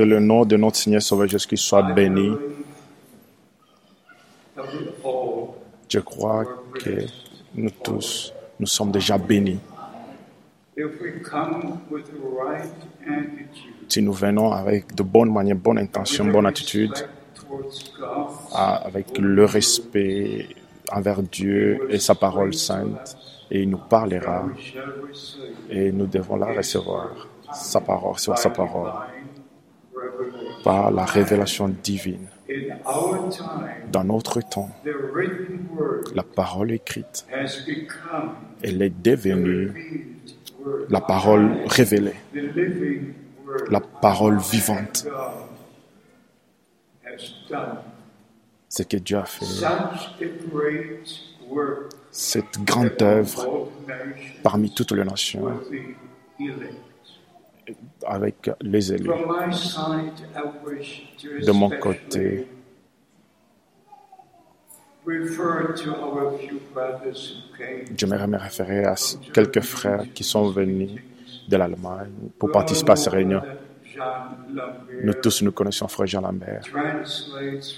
Que le nom de notre Seigneur Sauveur Jésus-Christ soit béni. Je crois que nous tous, nous sommes déjà bénis. Si nous venons avec de bonnes manières, bonnes intentions, bonne attitude, avec le respect envers Dieu et sa parole sainte, et il nous parlera, et nous devons la recevoir, sa parole, sur sa parole, par la révélation divine. Dans notre temps, la parole écrite, elle est devenue la parole révélée, la parole vivante. Ce que Dieu a fait, cette grande œuvre parmi toutes les nations, avec les élus. De mon côté, j'aimerais me référer à quelques frères qui sont venus de l'Allemagne pour participer à ces réunions. Nous tous, nous connaissons Frère Jean Lambert.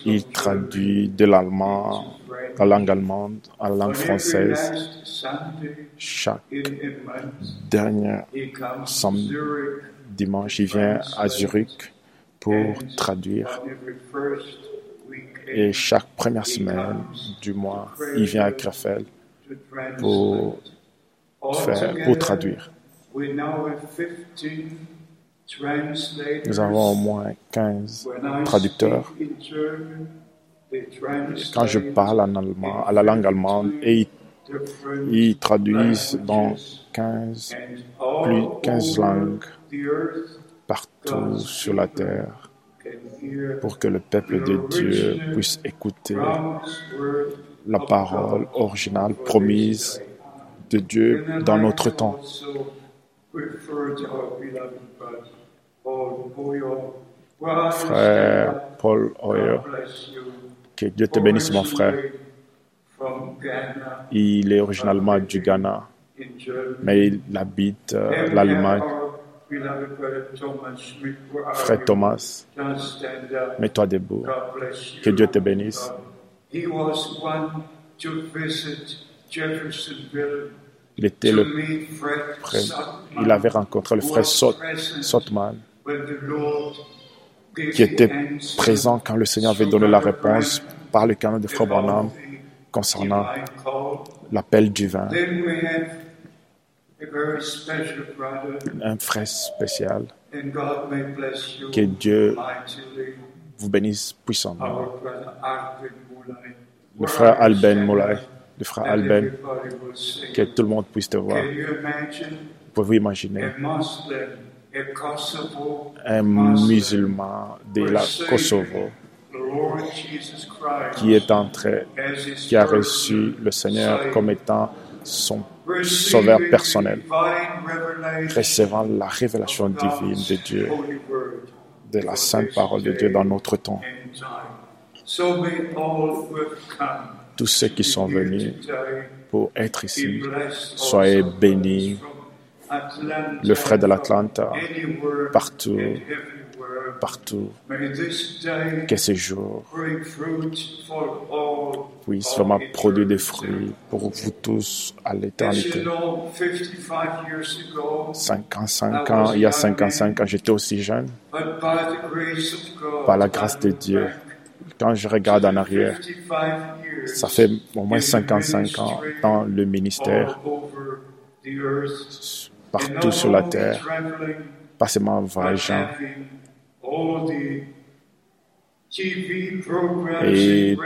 Il traduit de l'allemand, la langue allemande, à la langue française. Chaque dernier dimanche, il vient à Zurich pour traduire. Et chaque première semaine du mois, il vient à Krefeld pour, faire, pour traduire. Nous avons au moins 15 traducteurs. Quand je parle en allemand, à la langue allemande, et ils, traduisent dans 15, plus 15 langues partout sur la terre pour que le peuple de Dieu puisse écouter la parole originale promise de Dieu dans notre temps. Frère Paul Oyo, que Dieu te bénisse, mon frère. Il est originalement du Ghana, mais il habite l'Allemagne. Frère Thomas, mets-toi debout. Que Dieu te bénisse. Il était le il avait rencontré le frère Sotman qui était présent quand le Seigneur avait donné la réponse par le canon de Frère Branham concernant l'appel divin. Un frère spécial. Que Dieu vous bénisse puissamment. Le frère Alben Moulay. Le frère Alben, que tout le monde puisse te voir. Pouvez-vous imaginer. Un musulman de la Kosovo qui est entré, qui a reçu le Seigneur comme étant son sauveur personnel, recevant la révélation divine de Dieu, de la sainte parole de Dieu dans notre temps tous ceux qui sont venus pour être ici, soyez bénis. Le frère de l'Atlanta, partout, partout, que ce jour puisse vraiment produire des fruits pour vous tous à l'éternité. 55 ans, il y a 55 ans, j'étais aussi jeune. Par la grâce de Dieu, quand je regarde en arrière, ça fait au moins 55 ans dans le ministère, partout sur la terre, pas seulement en voyageant. Et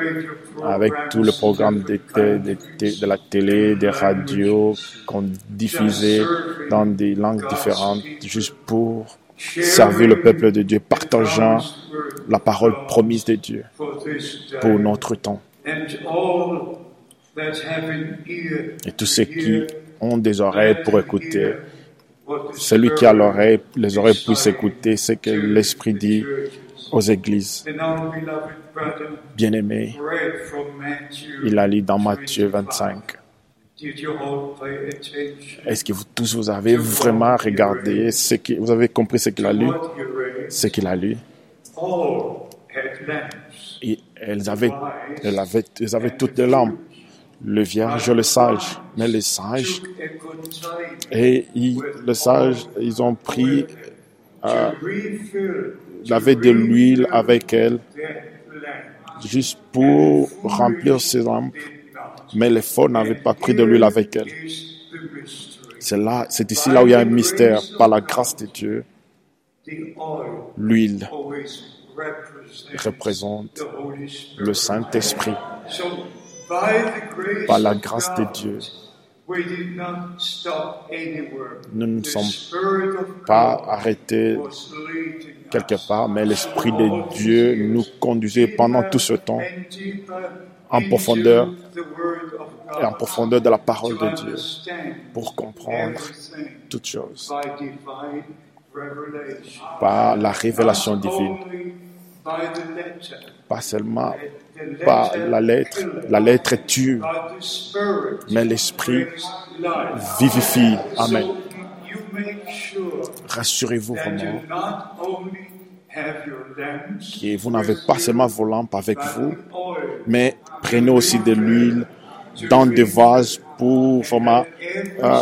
avec tout le programme de, de la télé, des radios qu'on diffusait dans des langues différentes, juste pour servir le peuple de Dieu, partageant la parole promise de Dieu pour notre temps. Et tous ceux qui ont des oreilles pour écouter, celui qui a l'oreille, les oreilles puissent écouter ce que l'Esprit dit aux églises. Bien-aimé, il a lu dans Matthieu 25. Est-ce que vous tous vous avez vraiment regardé ce que vous avez compris ce qu'il a lu, ce qu'il a lu? Et elles avaient, elles avaient, elles avaient toutes des lampes. Le vierge, le sage. Mais les sages, et ils, le sage, ils ont pris, euh, lavé de l'huile avec elle, juste pour remplir ses lampes. Mais les faux n'avaient pas pris de l'huile avec elle. C'est là, c'est ici là où il y a un mystère. Par la grâce de Dieu, l'huile représente le Saint-Esprit. Par la grâce de Dieu, nous ne sommes pas arrêtés quelque part, mais l'Esprit de Dieu nous conduisait pendant tout ce temps en profondeur et en profondeur de la parole de Dieu pour comprendre toutes choses. Par la révélation divine, pas seulement par la lettre. La lettre est tue, mais l'esprit vivifie. Amen. Rassurez-vous vraiment que vous n'avez pas seulement vos lampes avec vous, mais prenez aussi de l'huile dans des vases pour vraiment euh,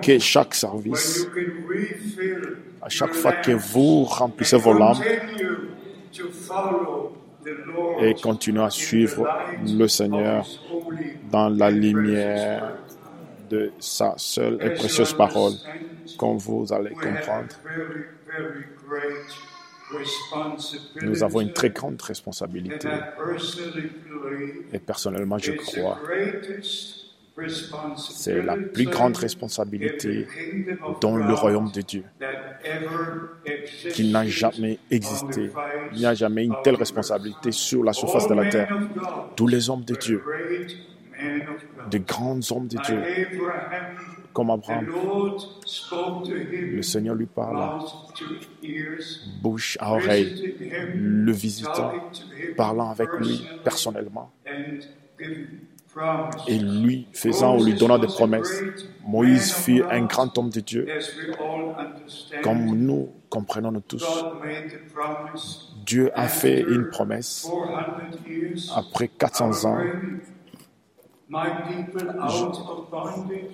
que chaque service, à chaque fois que vous remplissez vos lampes, et continuez à suivre le Seigneur dans la lumière de sa seule et précieuse parole, comme vous allez comprendre. Nous avons une très grande responsabilité. Et personnellement, je crois c'est la plus grande responsabilité dans le royaume de Dieu qui n'a jamais existé. Il n'y a jamais une telle responsabilité sur la surface de la terre. Tous les hommes de Dieu, de grands hommes de Dieu, comme Abraham, le Seigneur lui parle, bouche à oreille, le visitant, parlant avec lui personnellement et lui faisant ou lui donnant des promesses. Moïse fut un grand homme de Dieu, comme nous comprenons tous. Dieu a fait une promesse après 400 ans.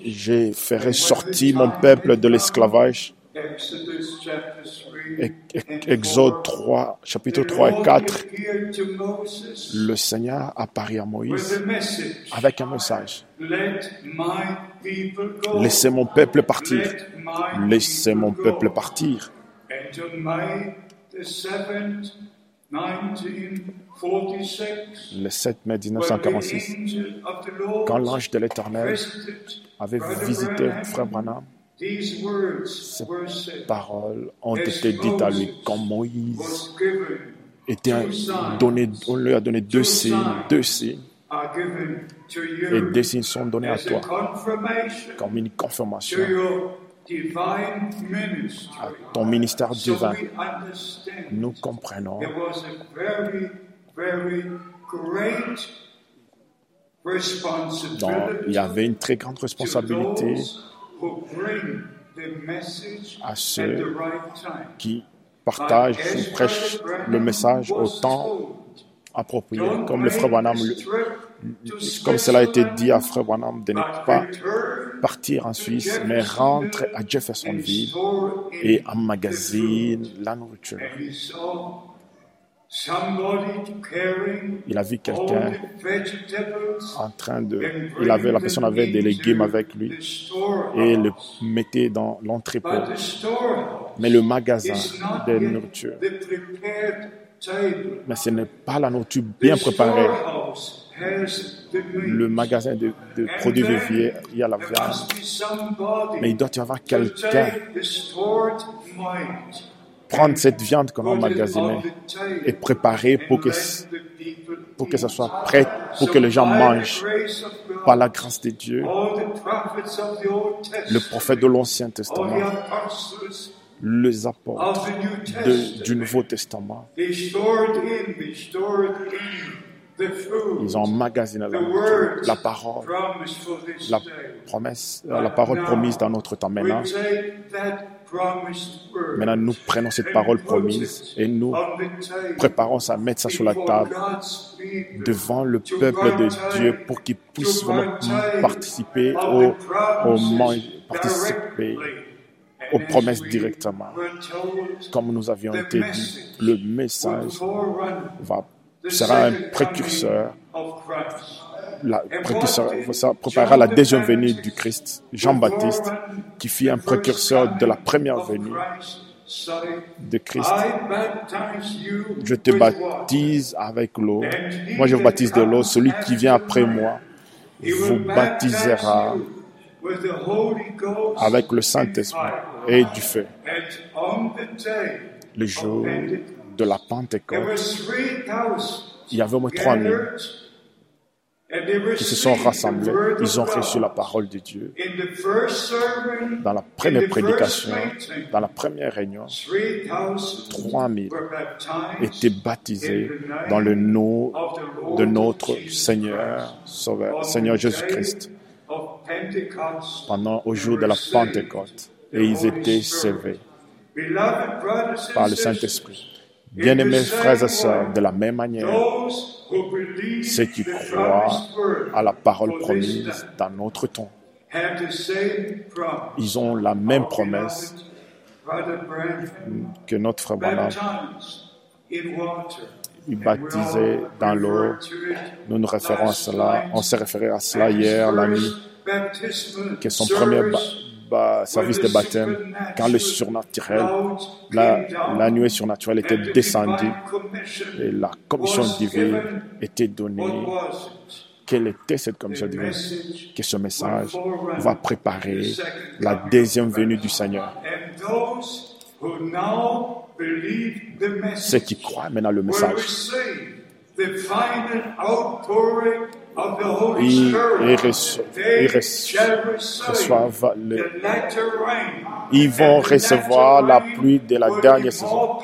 Je ferai sortir mon peuple de l'esclavage Exode 3, chapitre 3 et 4, le Seigneur apparaît à Moïse avec un message. Laissez mon peuple partir. Laissez mon peuple partir. Le 7 mai 1946, quand l'ange de l'Éternel avait visité Frère Branham, ces paroles ont été dites à lui quand Moïse était donné, on lui a donné deux signes, deux signes. Et deux signes sont donnés à toi comme une confirmation à ton ministère divin. Nous comprenons donc, il y avait une très grande responsabilité à ceux qui partagent ou prêchent le message au temps approprié, comme le frère Branham, comme cela a été dit à frère Branham, de ne pas partir en Suisse, mais rentrer à Jeffersonville et emmagasiner la nourriture. Il a vu quelqu'un en train de... Il avait, la personne avait des légumes avec lui et le mettait dans l'entrepôt. Mais le magasin de nourriture, mais ce n'est pas la nourriture bien préparée. Le magasin de, de produits viviers, il y a la viande. Mais il doit y avoir quelqu'un prendre cette viande qu'on a emmagasinée et préparer pour que, pour que ça soit prêt, pour que les gens mangent. Par la grâce de Dieu, le prophète de l'Ancien Testament, les apôtres du Nouveau Testament, ils ont emmagasiné la, la parole, la promesse, la parole promise dans notre temps maintenant. Maintenant, nous prenons cette parole promise et nous préparons ça, mettre ça sur la table devant le peuple de Dieu pour qu'ils puissent vraiment participer au, au participer aux promesses directement. Comme nous avions été dit, le message va, sera un précurseur la précurseur, ça préparera la deuxième venue du Christ, Jean-Baptiste, qui fit un précurseur de la première venue de Christ. Je te baptise avec l'eau. Moi, je vous baptise de l'eau. Celui qui vient après moi vous baptisera avec le Saint-Esprit et du feu. Le jour de la Pentecôte, il y avait au moins 3000 qui se sont rassemblés. Ils ont reçu la parole de Dieu. Dans la première prédication, dans la première réunion, 3000 étaient baptisés dans le nom de notre Seigneur, Sauveur, Seigneur Jésus-Christ, pendant au jour de la Pentecôte. Et ils étaient sauvés par le Saint-Esprit. Bien-aimés frères et sœurs, de la même manière, ceux qui croient à la parole promise dans notre temps, ils ont la même promesse que notre frère Branham. Il baptisait dans l'eau. Nous nous référons à cela. On s'est référé à cela hier, la nuit, que son premier service de baptême, quand le surnaturel, la, la nuée surnaturelle était descendue et la commission divine était donnée. Quelle était cette commission divine? Que ce message va préparer la deuxième venue du Seigneur. Ceux qui croient maintenant le message ils, reçoivent ils vont recevoir la pluie de la dernière saison.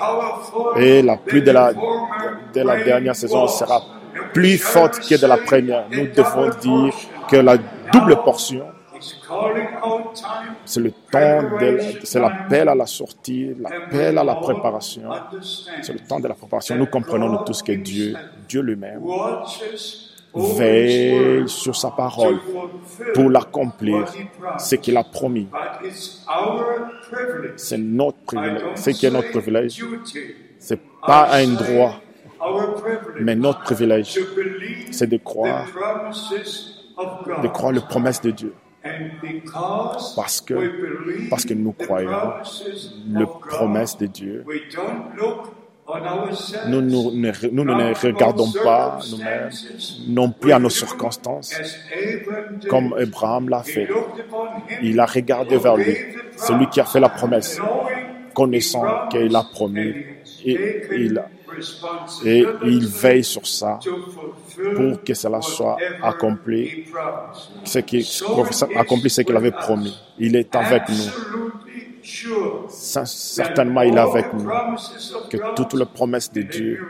Et la pluie de la, de la dernière saison sera plus forte que de la première. Nous devons dire que la double portion, c'est le temps, de, c'est l'appel à la sortie, l'appel à la préparation. C'est le temps de la préparation. Nous comprenons nous tous que Dieu, Dieu lui-même, veille sur sa parole pour l'accomplir, ce qu'il a promis. C'est notre privilège. Ce qui est notre privilège, c'est pas un droit, mais notre privilège, c'est de croire, de croire les promesses de Dieu. Parce que, parce que nous croyons les promesses de Dieu, nous, nous, ne, nous ne regardons pas nous-mêmes, non plus à nos circonstances, comme Abraham l'a fait. Il a regardé vers lui, celui qui a fait la promesse, connaissant qu'il a promis, et il, et il veille sur ça pour que cela soit accompli, ce qui, accompli ce qu'il avait promis. Il est avec nous. Certainement il est avec nous, que toutes les promesses de Dieu,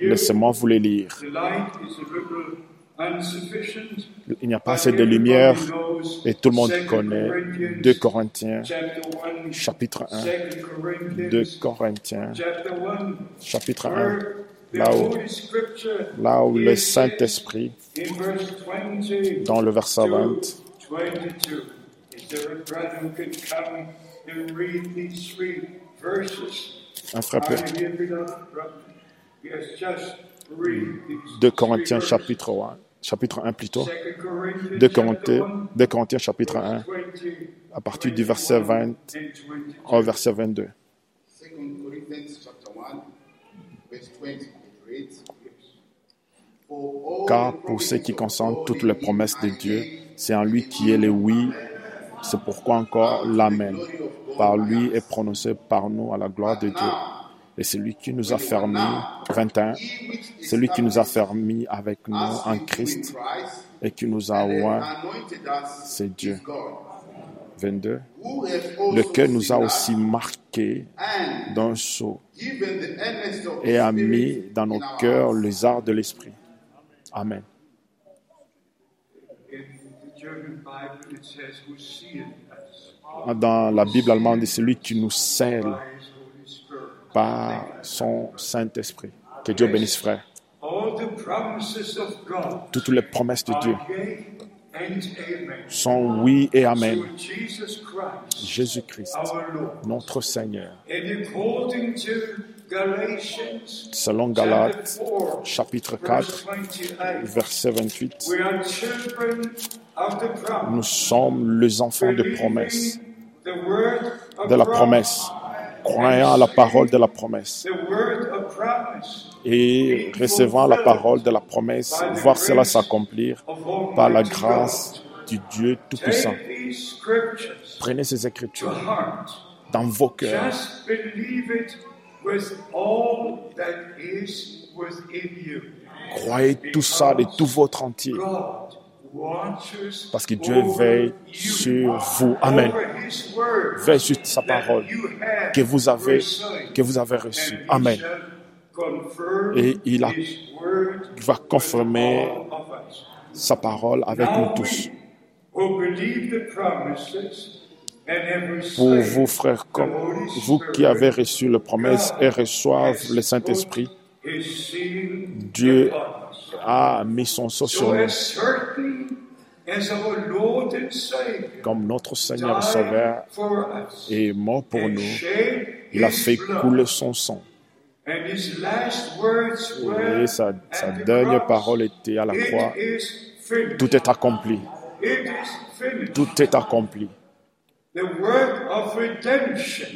laissez-moi vous les lire. Il n'y a pas assez de lumière et tout le monde connaît 2 Corinthiens chapitre 1. 2 Corinthiens chapitre 1. Là où, là où le Saint-Esprit, dans le verset 20, un frère De Corinthiens chapitre 1, chapitre 1 plutôt. De Corinthiens, de Corinthiens chapitre 1, à partir du verset 20 au verset 22. Car pour ce qui concerne toutes les promesses de Dieu, c'est en lui qui est le oui c'est pourquoi encore l'Amen par lui est prononcé par nous à la gloire de Dieu. Et c'est lui qui nous a fermés, 21, celui qui nous a fermés avec nous en Christ et qui nous a oint, c'est Dieu. 22, lequel nous a aussi marqués d'un sceau et a mis dans nos cœurs les arts de l'esprit. Amen. Dans la Bible allemande, c'est lui qui nous scelle par son Saint-Esprit. Que Dieu bénisse, frère. Toutes les promesses de Dieu sont oui et amen. Jésus-Christ, notre Seigneur. Selon Galates, chapitre 4, verset 28, nous sommes les enfants de promesse, de la promesse, croyant à la parole de la promesse et recevant la parole de la promesse, voir cela s'accomplir par la grâce du Dieu Tout-Puissant. Prenez ces écritures dans vos cœurs. Croyez tout ça de tout votre entier. Parce que Dieu veille sur vous. Amen. Veille sur sa parole que vous avez, que vous avez reçue. Amen. Et il, a, il va confirmer sa parole avec nous tous. Pour vous, frères, comme vous qui avez reçu la promesse et reçoivent le Saint-Esprit, Dieu a mis son sceau sur nous. Comme notre Seigneur et Sauveur est mort pour nous, il a fait couler son sang. Et sa, sa dernière parole était à la croix. Tout est accompli. Tout est accompli.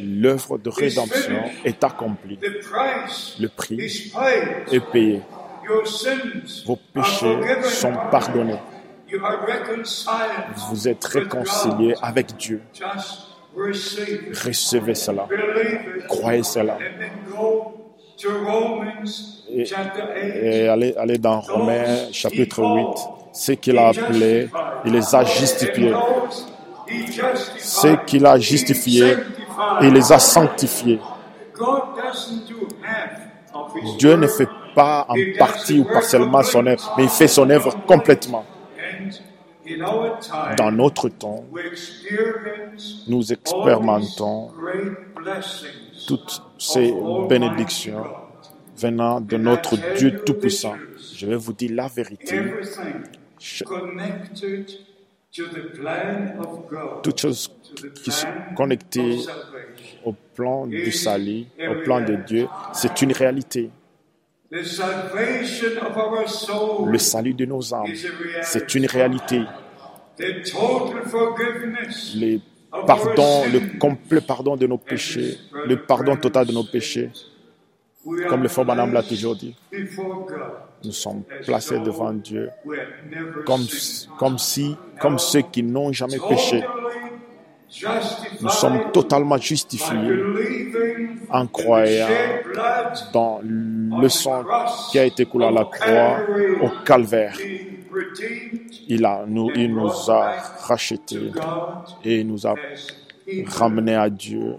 L'œuvre de rédemption est accomplie. Le prix est payé. Vos péchés sont pardonnés. Vous êtes réconciliés avec Dieu. Recevez cela. Croyez cela. Et, allez, dans Romains chapitre 8, ce qu'il a appelé, il les a justifiés. Ce qu'il a justifié, il les a sanctifiés. Dieu ne fait pas en partie ou partiellement son œuvre, mais il fait son œuvre complètement. Dans notre temps, nous expérimentons toutes ces bénédictions venant de notre Dieu Tout-Puissant. Je vais vous dire la vérité. Toutes choses qui sont connectées au plan du salut, au plan de Dieu, c'est une réalité. Le salut de nos âmes, c'est une réalité. Le pardon, le complet pardon de nos péchés, le pardon total de nos péchés, comme le Frère l'a toujours dit, nous sommes placés devant Dieu comme, comme si, comme ceux qui n'ont jamais péché. Nous sommes totalement justifiés en croyant dans le sang qui a été coulé à la croix au calvaire. Il, a, nous, il nous a rachetés et nous a ramenés à Dieu,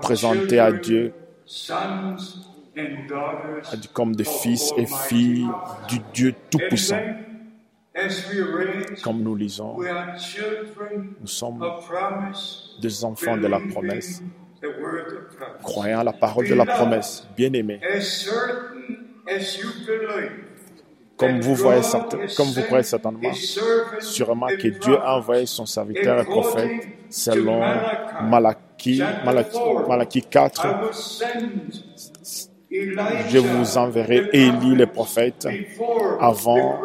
présentés à Dieu comme des fils et filles du Dieu Tout-Puissant. Comme nous lisons, nous sommes des enfants de la promesse, croyant à la parole de la promesse, bien-aimés. Comme vous, voyez, comme vous croyez certainement, sûrement que Dieu a envoyé son serviteur et prophète selon Malachi, Malachi, Malachi 4, je vous enverrai Élie le prophète avant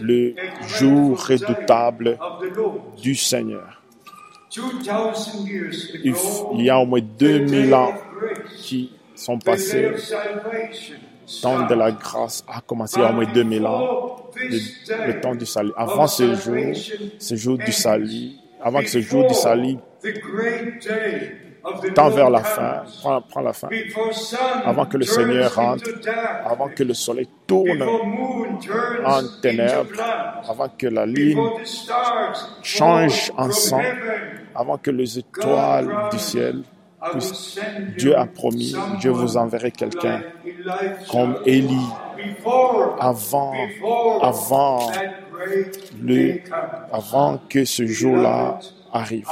le jour redoutable du Seigneur. Il y a au moins 2000 ans qui sont passés. Le temps de la grâce a commencé il y a au moins 2000 ans. Le, temps du salut. Avant ce jour, ce jour du salut, avant ce jour du salut tend vers la fin, prend, la fin, avant que le Seigneur rentre, avant que le soleil tourne en ténèbres, avant que la ligne change en sang, avant que les étoiles du ciel puissent. Dieu a promis, Dieu vous enverrait quelqu'un comme Élie. Avant, avant le, avant que ce jour-là arrive.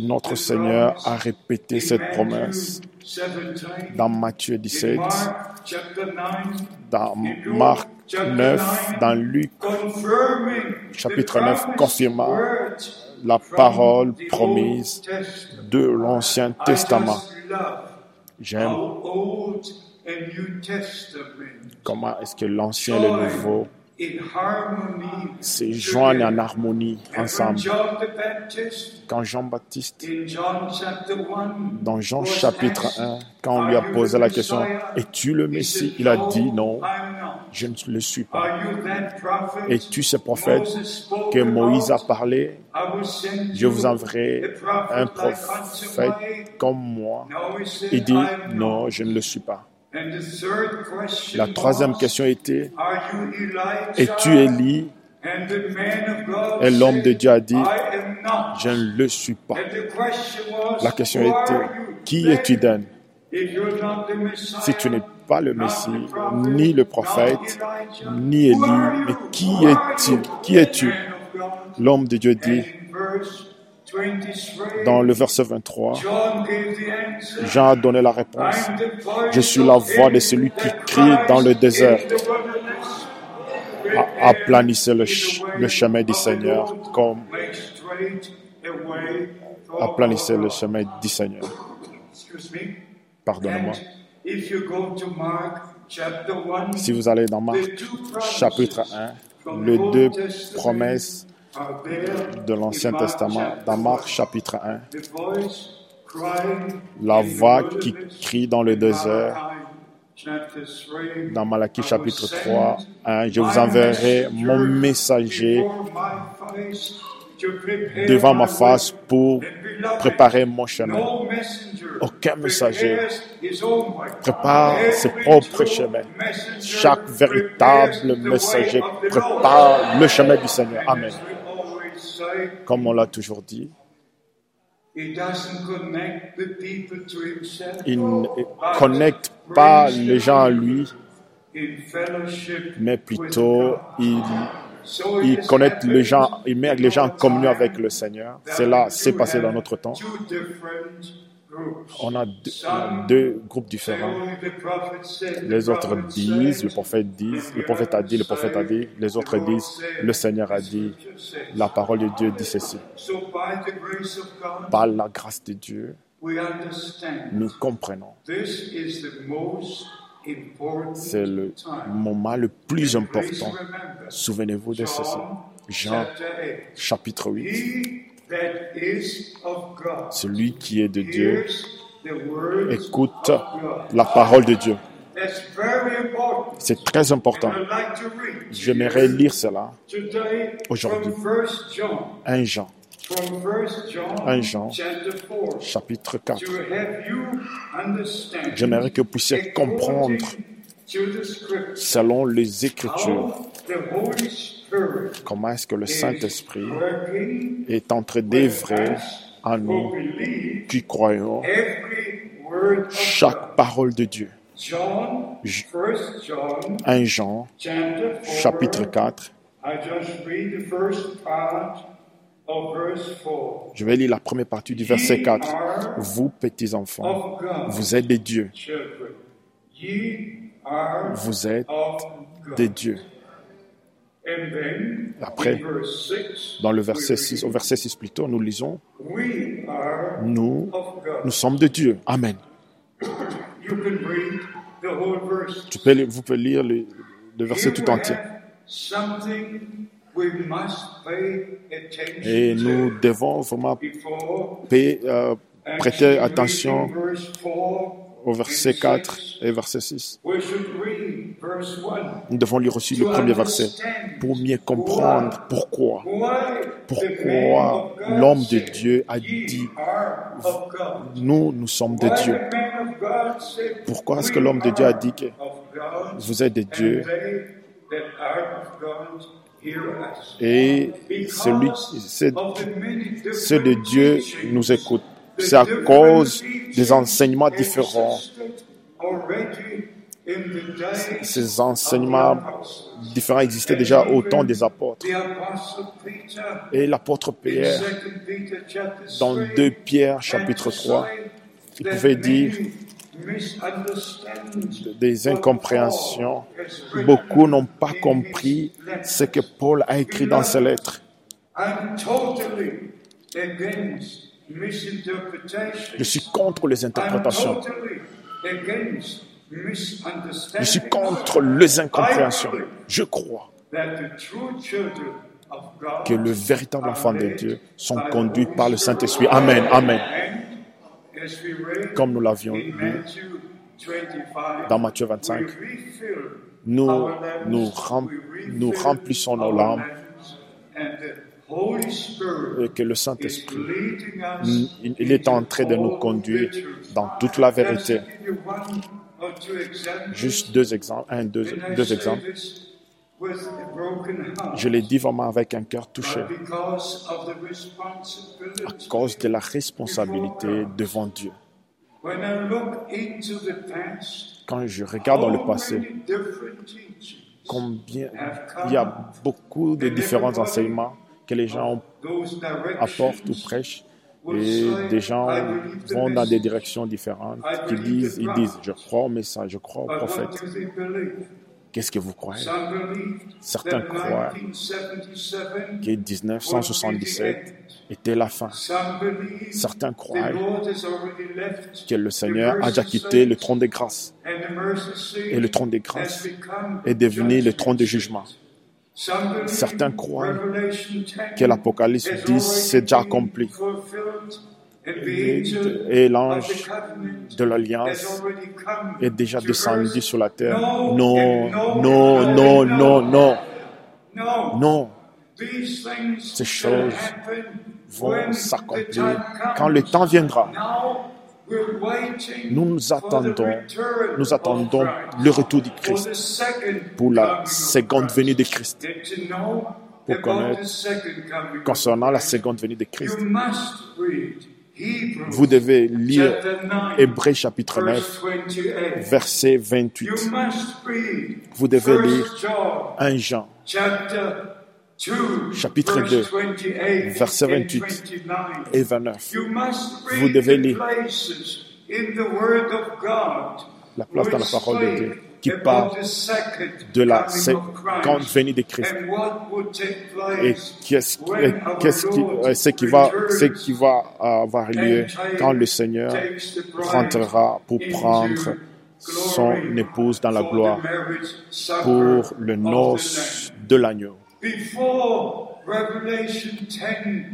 Notre Seigneur a répété cette promesse dans Matthieu 17, dans Marc 9, dans Luc chapitre 9, confirmant la parole promise de l'Ancien Testament. J'aime comment est-ce que l'Ancien et le Nouveau se joignent en harmonie ensemble. Quand Jean-Baptiste, dans Jean chapitre 1, quand on lui a posé la question, es-tu le Messie? Il a dit non, je ne le suis pas. Es-tu ce prophète que Moïse a parlé? Je vous enverrai un prophète comme moi. Il dit non, je ne le suis pas. La troisième question était, es-tu Élie? Et l'homme de Dieu a dit, je ne le suis pas. La question était, qui es-tu Dan Si tu n'es pas le Messie, ni le prophète, ni Élie, mais qui est-il Qui es-tu? L'homme de Dieu dit, dans le verset 23, Jean a donné la réponse. Je suis la voix de celui qui crie dans le désert. Aplanissez le, le chemin du Seigneur comme aplanissez le chemin du Seigneur. Pardonnez-moi. Si vous allez dans Marc chapitre 1, les deux promesses de l'Ancien Testament, dans Marc chapitre 1, la voix qui crie dans le désert, dans Malachie chapitre 3, 1, je vous enverrai mon messager devant ma face pour préparer mon chemin. Aucun messager prépare ses propres chemins. Chaque véritable messager prépare le chemin du Seigneur. Amen. Comme on l'a toujours dit, il ne connecte pas les gens à lui, mais plutôt il il connecte les gens, il met les gens en communion avec le Seigneur. C'est là, c'est passé dans notre temps. On a deux, groupes différents. Les autres disent, le prophète dit, le prophète a dit, le prophète a dit, les autres disent, le Seigneur a dit, la parole de Dieu dit ceci. Par la grâce de Dieu, nous comprenons. C'est le moment le plus important. Souvenez-vous de ceci. Jean chapitre 8. Celui qui est de Dieu écoute la parole de Dieu. C'est très important. J'aimerais lire cela aujourd'hui. 1 Jean 1 Jean, chapitre 4. J'aimerais que vous puissiez comprendre, selon les Écritures, comment est-ce que le Saint-Esprit est en train d'œuvrer en nous qui croyons chaque parole de Dieu. 1 Jean, chapitre 4. Je vais lire la première partie du verset 4. Vous, petits enfants, vous êtes des dieux. Vous êtes des dieux. Après, dans le verset 6, au verset 6 plutôt, nous lisons, nous, nous sommes de Dieu. Amen. Tu peux, vous pouvez lire le, le verset tout entier. Et nous devons vraiment euh, prêter attention au verset 4 et verset 6. Nous devons lire aussi le premier verset pour mieux comprendre pourquoi. Pourquoi l'homme de Dieu a dit, nous, nous sommes des dieux. Pourquoi est-ce que l'homme de Dieu a dit que vous êtes des dieux? Et celui, ceux de Dieu nous écoute. C'est à cause des enseignements différents Ces enseignements différents existaient déjà au temps des apôtres. Et l'apôtre Pierre, dans 2 Pierre chapitre 3, il pouvait dire des incompréhensions. Beaucoup n'ont pas compris ce que Paul a écrit dans ses lettres. Je suis contre les interprétations. Je suis contre les incompréhensions. Je crois que le véritable enfant de Dieu sont conduits par le Saint-Esprit. Amen. Amen. Comme nous l'avions lu dans Matthieu 25, nous, nous, nous remplissons nos lampes et que le Saint-Esprit, il est en train de nous conduire dans toute la vérité. Juste deux exemples, un, deux, deux exemples. Je l'ai dit vraiment avec un cœur touché à cause de la responsabilité devant Dieu. Quand je regarde dans le passé, combien il y a beaucoup de différents enseignements que les gens apportent ou prêchent et des gens vont dans des directions différentes, disent, ils disent, je crois au message, je crois au prophète. Qu'est-ce que vous croyez? Certains croient que 1977 était la fin. Certains croient que le Seigneur a déjà quitté le trône des grâces. Et le trône des grâces est devenu le trône de jugement. Certains croient que l'Apocalypse 10 s'est déjà accompli. Et, l'ange de l'Alliance est déjà descendu sur la terre. Non, non, non, non, non. Non. Ces choses vont s'accomplir quand le temps viendra. Nous attendons, nous attendons le retour du Christ. pour la seconde venue de Christ. Pour connaître concernant la seconde venue de Christ, vous devez lire Hébreu chapitre 9, verset 28. Vous devez lire 1 Jean chapitre 2, verset 28 et 29. Vous devez lire la place dans la parole de Dieu qui parle de la seconde venue de Christ. Et qui, qui, va, ce qui va avoir lieu quand le Seigneur rentrera pour prendre son épouse dans la gloire pour le noce de l'agneau.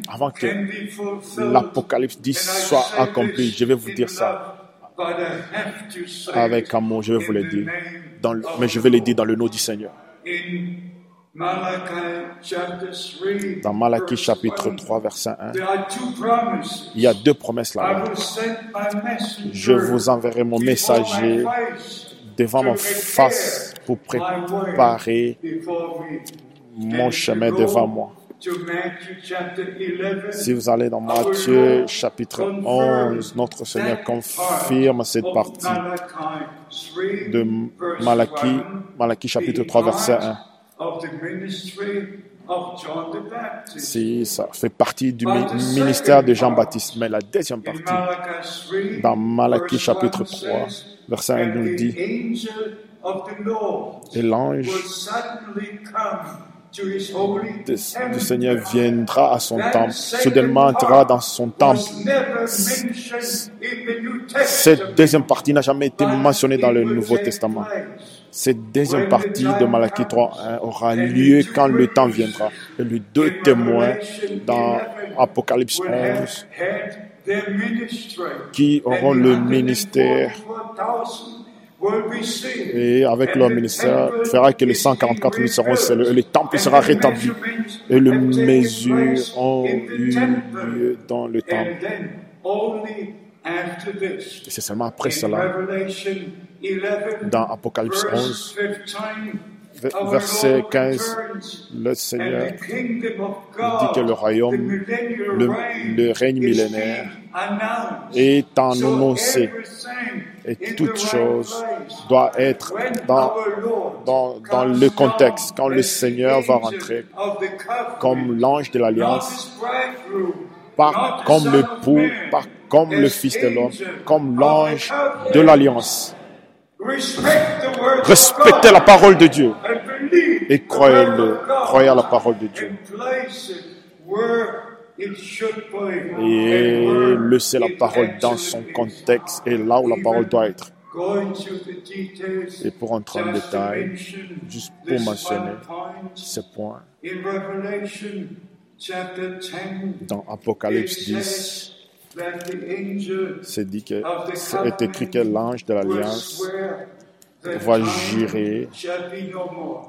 Avant que l'Apocalypse 10 soit accompli, je vais vous dire ça avec amour, je vais vous le dire, dans mais je vais le dire dans le nom du Seigneur. Dans Malachie chapitre 3, verset 1, il y a deux promesses là. Je vous enverrai mon messager devant mon face pour préparer mon chemin devant moi. Si vous allez dans Matthieu chapitre 11, notre Seigneur confirme cette partie de Malachie, Malachie chapitre 3, verset 1. Si ça fait partie du ministère de Jean-Baptiste, mais la deuxième partie, dans Malachie chapitre 3, verset 1, nous dit, et l'ange du Seigneur viendra à son temple, soudainement entrera dans son temple. Cette deuxième partie n'a jamais été mentionnée dans le Nouveau Testament. Cette deuxième partie de Malachie 3 aura lieu quand le temps viendra. Et les deux témoins dans Apocalypse 11 qui auront le ministère et avec leur ministère, fera que les 144 000 seront scellés et le temple sera rétabli. Et les mesures ont eu lieu dans le temple. Et c'est seulement après cela, dans Apocalypse 11, verset 15, le Seigneur dit que le royaume, le, le règne millénaire, est annoncé et toute chose doit être dans, dans, dans le contexte. Quand le Seigneur va rentrer comme l'ange de l'alliance, pas comme le l'époux, pas comme le Fils de l'homme, comme l'ange de l'alliance. Respectez la parole de Dieu et croyez-le, croyez à la parole de Dieu. Et laissez la parole dans son contexte et là où la parole doit être. Et pour entrer en détail, juste pour mentionner ces points, dans Apocalypse 10, c'est dit que c'est écrit que l'ange de l'alliance va jurer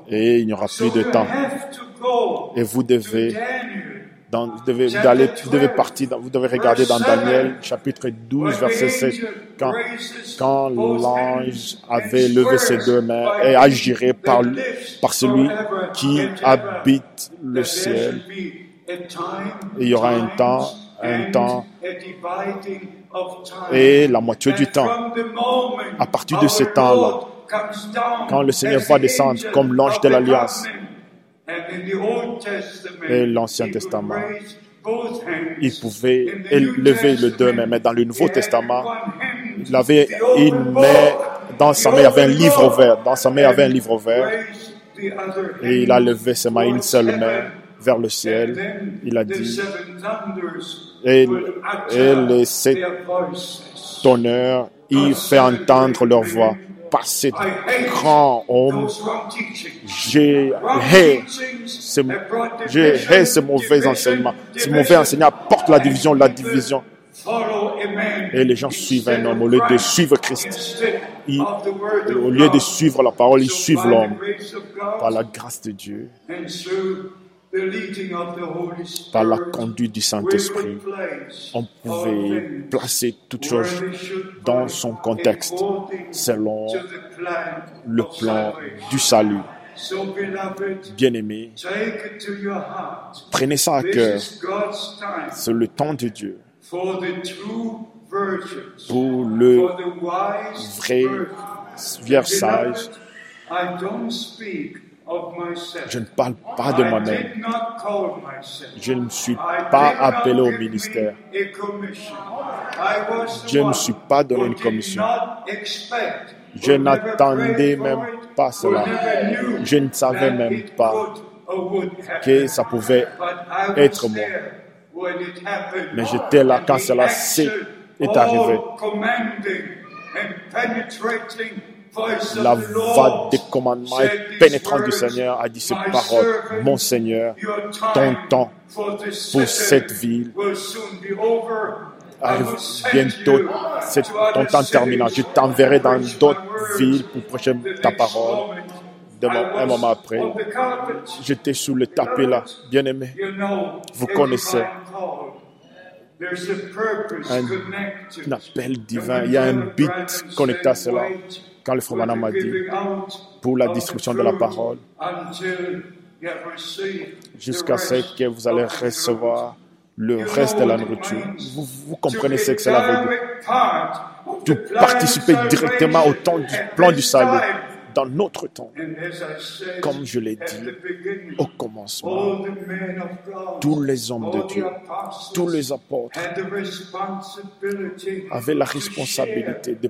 et il n'y aura plus de temps. Et vous devez dans, vous devez, vous devez partir, vous devez regarder dans Daniel chapitre 12, verset 7, quand, quand l'ange avait levé ses deux mains et agiré par, par celui qui habite le ciel. il y aura un temps, un temps et la moitié du temps. À partir de ce temps-là, quand le Seigneur va descendre comme l'ange de l'alliance, et l'Ancien Testament, il pouvait lever le deux mains, mais dans le Nouveau Testament, il avait une main, dans sa main, il avait un livre ouvert, dans sa main, il y avait un livre ouvert, et il a levé ses mains, une seule main, vers le ciel. Il a dit, et, et les sept tonnerres, il fait entendre leur voix par cet grand homme, j'ai ce, ce mauvais enseignement. Ce mauvais enseignement apporte la division, la division. Et les gens suivent un homme au lieu de suivre Christ. au lieu de suivre la parole, ils suivent l'homme. Par la grâce de Dieu, par la conduite du Saint-Esprit, on pouvait placer toutes choses dans son contexte selon le plan du salut. Bien-aimé, prenez ça à cœur. C'est le temps de Dieu pour le vrai versage je ne parle pas de moi-même. Je ne me suis pas appelé au ministère. Je ne me suis pas donné une commission. Je n'attendais même pas cela. Je ne savais même pas que ça pouvait être moi. Mais j'étais là quand cela est arrivé la voix des commandements pénétrante du Seigneur a dit ces paroles. Mon Seigneur, ton temps pour cette ville arrive bientôt. ton temps terminant. Je t'enverrai dans d'autres villes pour prêcher ta parole. un moment après, j'étais sous le tapis là, bien aimé. Vous connaissez un, appel divin. Il y a un but connecté à cela quand le frère m'a dit, pour la distribution de la parole, jusqu'à ce que vous allez recevoir le reste de la nourriture. Vous, vous comprenez ce que cela veut dire? De participer directement au temps du plan du salut dans notre temps. Comme je l'ai dit au commencement, tous les hommes de Dieu, tous les apôtres avaient la responsabilité de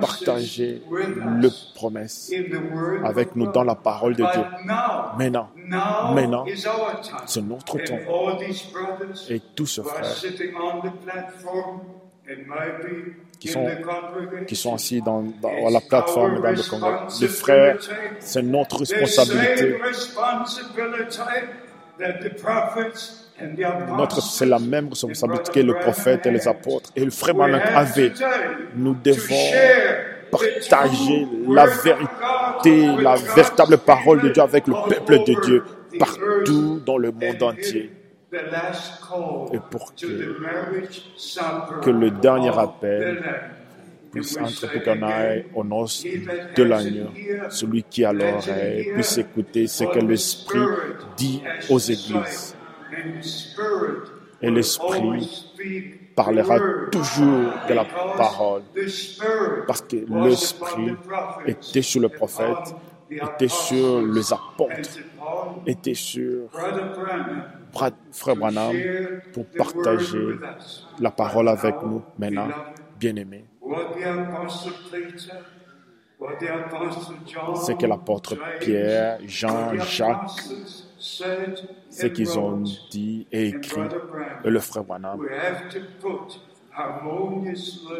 partager le promesse avec nous dans la parole de Dieu. Maintenant, maintenant, c'est notre temps. Et tous ces frères qui sont, qui sont assis dans, dans la plateforme dans le Congo. Les frères, c'est notre responsabilité. Notre, c'est la même responsabilité que le prophète et les apôtres et le frère Manan avait. Nous devons partager la vérité, la véritable parole de Dieu avec le peuple de Dieu partout dans le monde entier et pour que, que le dernier appel puisse entrer pour qu'on aille aux noces de l'agneau. Celui qui a l'oreille puisse écouter ce que l'Esprit dit aux églises. Et l'Esprit parlera toujours de la parole. Parce que l'Esprit était sur le prophète, était sur les apôtres, était sur Frère Branham pour partager la parole avec nous maintenant, bien-aimés. C'est que l'apôtre Pierre, Jean, Jacques, ce qu'ils ont dit et écrit, le frère Branham.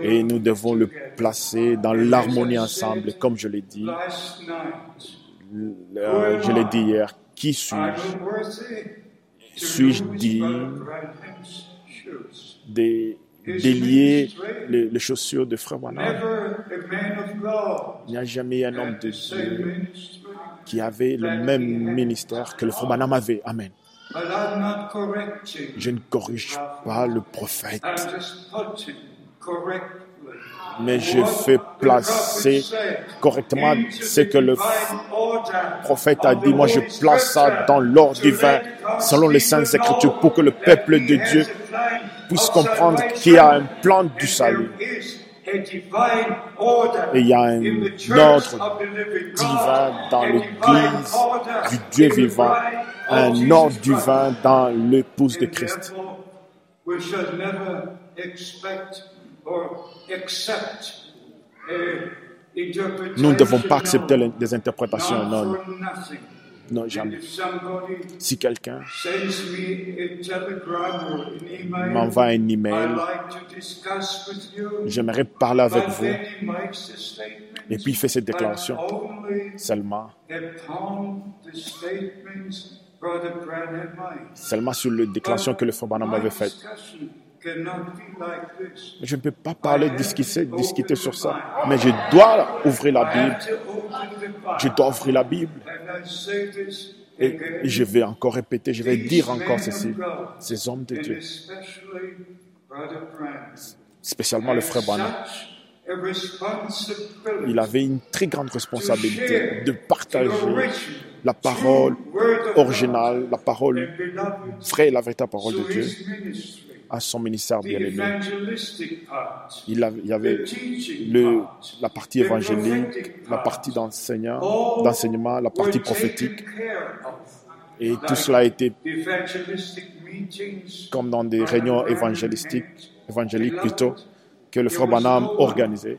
Et nous devons le placer dans l'harmonie ensemble, comme je l'ai dit. Je l'ai dit hier. Qui suis-je? Suis-je digne des délier les, les, chaussures de Frère Branham? Il n'y a jamais un homme de Dieu qui avait le même ministère que le Frère Branham avait. Amen. Je ne corrige pas le prophète, mais je fais placer correctement ce que le prophète a dit. Moi, je place ça dans l'ordre divin, selon les saintes écritures, pour que le peuple de Dieu puisse comprendre qu'il y a un plan du salut. Et il y a un ordre divin dans l'Église du Dieu vivant, un ordre divin dans l'épouse de Christ. Nous ne devons pas accepter des interprétations, non. Non, jamais. Si quelqu'un m'envoie un email, j'aimerais parler avec vous. Et puis il fait cette déclaration. Seulement. Seulement sur la déclaration que le frère Branham avait faite. Je ne peux pas parler, discuter, discuter sur ça. Mais je dois ouvrir la Bible. Je dois ouvrir la Bible. Et je vais encore répéter, je vais dire encore ceci. Ces hommes de Dieu, spécialement le frère Branham, il avait une très grande responsabilité de partager la parole originale, la parole vraie, la véritable parole de Dieu à son ministère bien-aimé. Il, y avait le, la partie évangélique, la partie d'enseignement, la partie prophétique. Et tout cela a été comme dans des réunions évangélistiques, évangéliques plutôt, que le frère Branham organisait.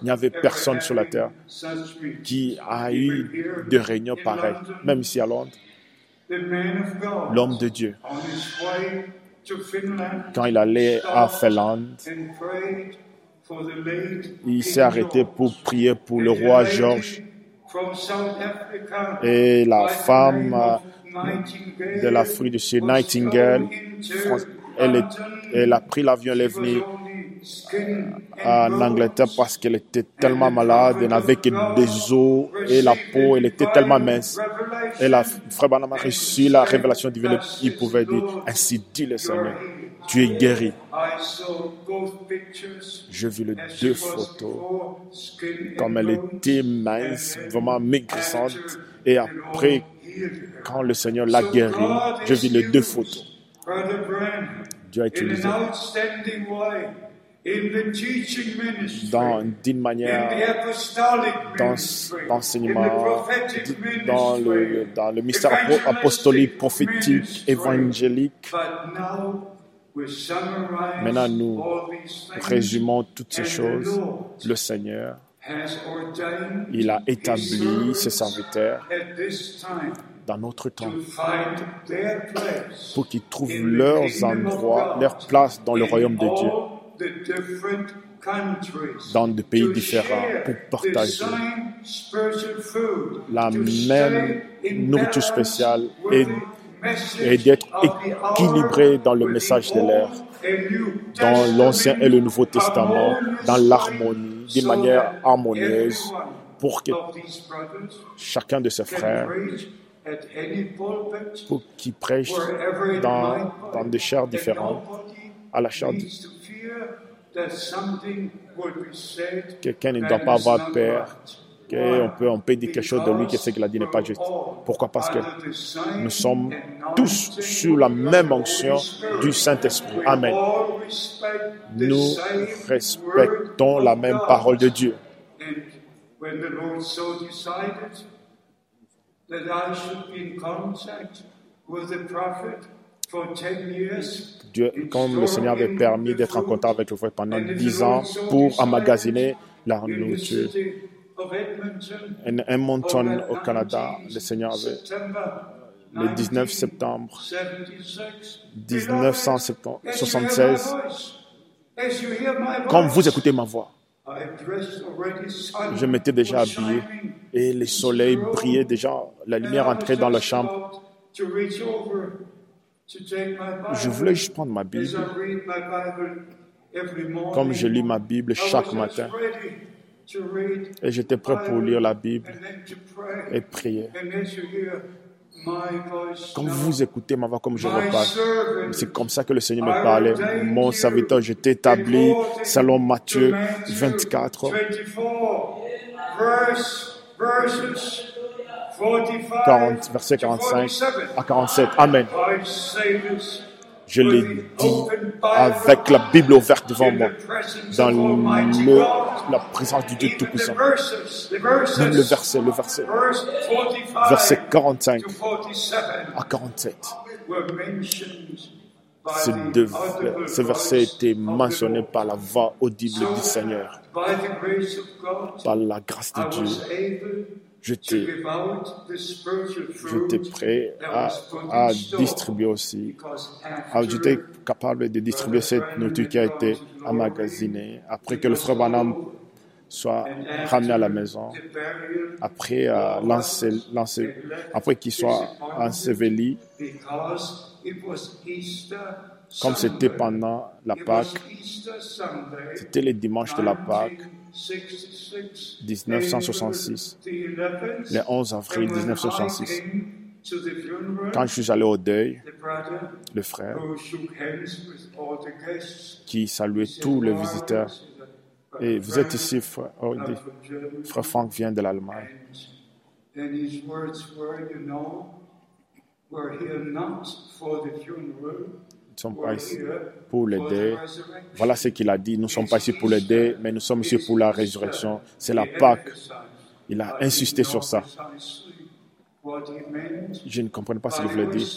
Il n'y avait personne sur la terre qui a eu de réunions pareilles, même ici à Londres. L'homme de Dieu, quand il allait à Finlande, il s'est arrêté pour prier pour le roi George et la femme de l'Afrique du Sud, Nightingale. Elle, elle a pris l'avion, elle est venue en Angleterre parce qu'elle était tellement malade, elle n'avait que des os et la peau, elle était tellement mince. Et la frère Banama a reçu la révélation divine, il pouvait dire, ainsi dit le Seigneur, tu es guéri. Je vis les deux photos, comme elle était mince, vraiment maigrissante, et après, quand le Seigneur l'a guéri, je vis les deux photos. Dieu a utilisé dans d'une manière dans l'enseignement, dans le, dans le mystère apostolique, prophétique, évangélique. Maintenant, nous résumons toutes ces choses. Le Seigneur, il a établi ses serviteurs dans notre temps pour qu'ils trouvent leurs endroits, leur place dans le royaume de Dieu dans des pays différents pour partager la même nourriture spéciale et, et d'être équilibré dans le message de l'air, dans l'Ancien et le Nouveau Testament, dans l'harmonie, d'une manière harmonieuse, pour que chacun de ses frères pour qu'ils prêchent dans, dans des chairs différentes, à la chair Quelqu'un ne doit pas avoir peur qu'on peut, on peut dire quelque chose de lui que ce qu'il a dit n'est pas juste. Pourquoi? Parce que nous sommes tous sur la même onction du Saint-Esprit. Amen. Nous respectons la même parole de Dieu. Dieu, comme le Seigneur avait permis d'être en contact avec le prophète pendant dix ans pour emmagasiner la nourriture. En Edmonton, au Canada, le Seigneur avait, le 19 septembre 1976, comme vous écoutez ma voix, je m'étais déjà habillé et le soleil brillait déjà, la lumière entrait dans la chambre. Je voulais juste prendre ma Bible, comme je lis ma Bible chaque matin. Et j'étais prêt pour lire la Bible et prier. Quand vous écoutez ma voix comme je reparle, c'est comme ça que le Seigneur me parlait. Mon serviteur, je t'établis, selon Matthieu 24, 40, verset 45 à 47. Amen. Je l'ai dit avec la Bible ouverte devant moi, dans le, la présence du Dieu Tout-Puissant. Même le verset, le verset, verset 45 à 47. Ce, deux, ce verset était mentionné par la voix audible du Seigneur, par la grâce de Dieu j'étais, prêt à, à, distribuer aussi. Ah, j'étais capable de distribuer cette nourriture qui a été emmagasinée après que le frère Banham soit ramené à la maison, après, euh, après qu'il soit enseveli, comme c'était pendant la Pâque, c'était le dimanche de la Pâque, 1966, le 11 avril 1966. Quand je suis allé au deuil, le frère qui saluait tous les visiteurs, et vous êtes ici, frère, oh, frère Franck vient de l'Allemagne. Nous sommes pas ici pour l'aider. Voilà ce qu'il a dit. Nous ne sommes pas ici pour l'aider, mais nous sommes ici pour la résurrection. C'est la Pâque. Il a insisté sur ça. Je ne comprenais pas ce qu'il voulait dire.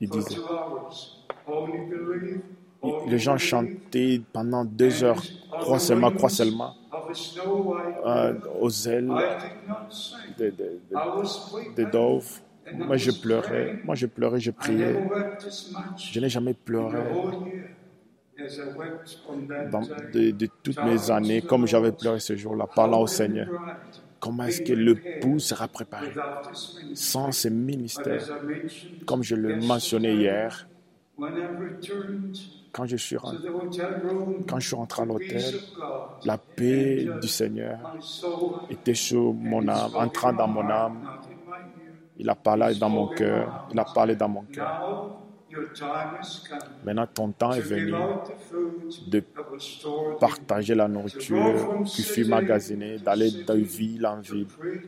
Il disait. Les gens chantaient pendant deux heures. Crois seulement, crois seulement. Euh, aux ailes de, de, de, de Dove. Moi, je pleurais. Moi, je pleurais, je priais. Je n'ai jamais pleuré de, toutes mes années, comme j'avais pleuré ce jour-là, parlant au Seigneur. Comment est-ce que le l'époux sera préparé sans ce ministère? Comme je le mentionnais hier, quand je suis rentré, quand je suis rentré à l'hôtel, la paix du Seigneur était sur mon âme, entrant dans mon âme. Il a parlé dans mon cœur. Il a parlé dans mon cœur. Maintenant, ton temps est venu de partager la nourriture qui fut magasinée, d'aller de ville en ville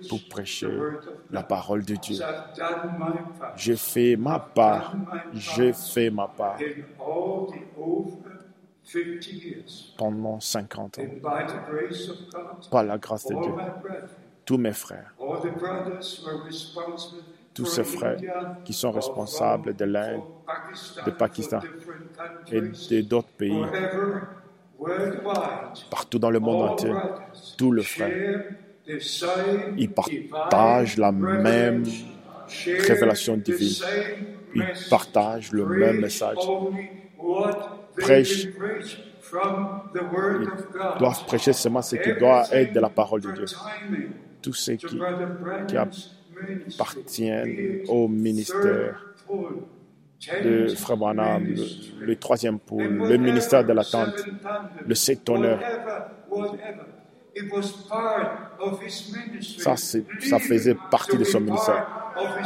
pour prêcher la parole de Dieu. J'ai fait ma part. J'ai fait ma part pendant 50 ans. Par la grâce de Dieu tous mes frères, tous ces frères qui sont responsables de l'Inde, de Pakistan et d'autres pays, partout dans le monde entier, tous les frères, ils partagent la même révélation divine. Ils partagent le même message. Prêchent ils doivent prêcher seulement ce qui doit être de la parole de Dieu tous ceux qui, qui appartiennent au ministère de Frère Branham, le, troisième pôle, le ministère de l'attente, le secteur. Ça, ça faisait partie de son ministère.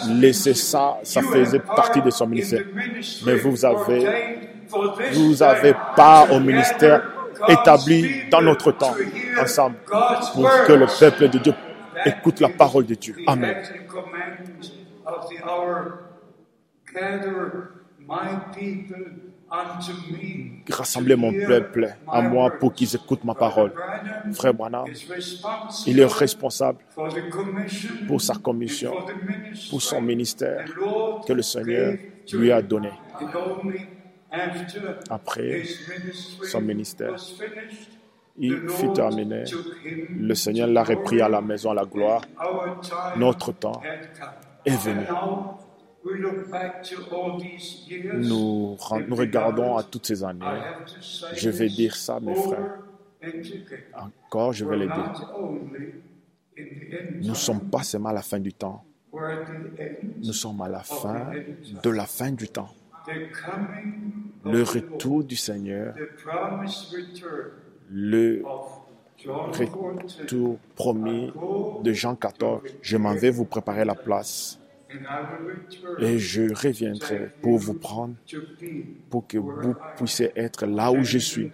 Laissez ça, ça faisait partie de son ministère. Mais vous avez, vous avez pas au ministère établi dans notre temps, ensemble, pour que le peuple de Dieu écoute la parole de Dieu. Amen. rassembler mon peuple à moi pour qu'ils écoutent ma parole. Frère Branham, il est responsable pour sa commission, pour son ministère que le Seigneur lui a donné. Après son ministère, il fut terminé. Le Seigneur l'a repris à la maison à la gloire. Notre temps est venu. Nous, nous regardons à toutes ces années. Je vais dire ça, mes frères. Encore, je vais le dire. Nous ne sommes pas seulement à la fin du temps. Nous sommes à la fin de la fin du temps. Le retour du Seigneur, le retour promis de Jean 14, je m'en vais vous préparer la place. Et je reviendrai pour vous prendre, pour que vous puissiez être là où je suis.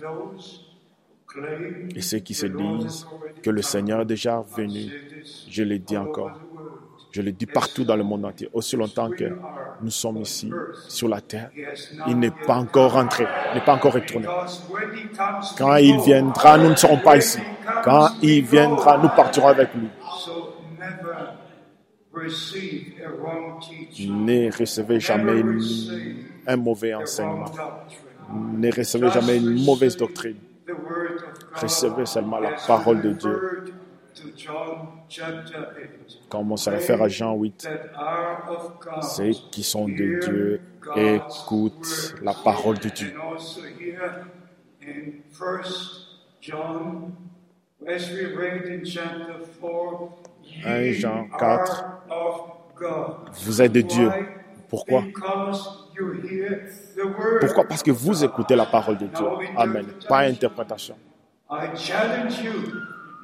Et ceux qui se disent que le Seigneur est déjà venu, je le dis encore, je le dis partout dans le monde entier, aussi longtemps que nous sommes ici, sur la terre, il n'est pas encore rentré, n'est pas encore retourné. Quand il viendra, nous ne serons pas ici. Quand il viendra, nous partirons avec lui. Ne recevez jamais un mauvais enseignement. Ne recevez jamais une mauvaise doctrine. Recevez seulement la parole de Dieu. Comme on se réfère à Jean 8, ceux qui sont de Dieu. Écoutent la parole de Dieu. 1 Jean 4, vous êtes de Dieu. Pourquoi? Pourquoi? Parce que vous écoutez la parole de Dieu. Amen. Pas interprétation.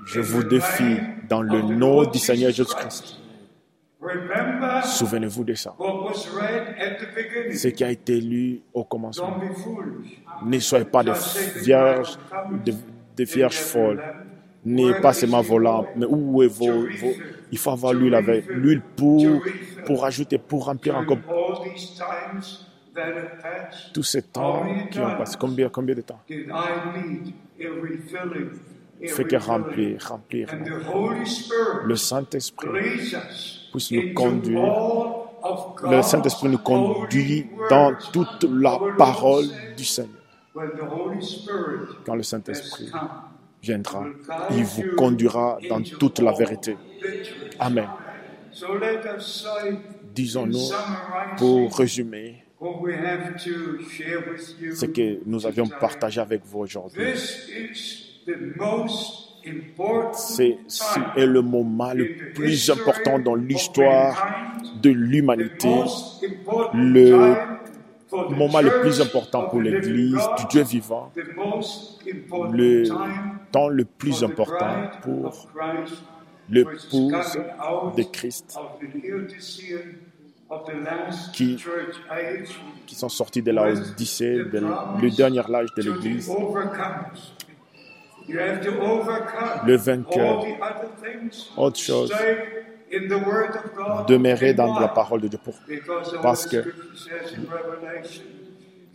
Je vous défie dans le nom du Seigneur Jésus-Christ. Souvenez-vous de ça. Ce qui a été lu au commencement. Ne soyez pas des vierges, des, vierges folles. N'est pas seulement volant, mais où est vos, Il faut avoir l'huile avec l'huile pour, pour ajouter, pour remplir encore tous ces temps qui ont passé. Combien, combien de temps? Fait que remplir, remplir. Le Saint-Esprit puisse nous conduire. Le Saint-Esprit nous conduit dans toute la parole du Seigneur. Quand le Saint-Esprit viendra, il vous conduira dans toute la vérité. Amen. Disons-nous, pour résumer, ce que nous avions partagé avec vous aujourd'hui. C'est le moment le plus important dans l'histoire de l'humanité, le moment le plus important pour l'Église du Dieu vivant, le temps le plus important pour l'épouse de Christ. qui, qui sont sortis de la Odyssée, le dernier âge de l'Église le vainqueur. Autre chose, demeurer dans la parole de Dieu. Parce que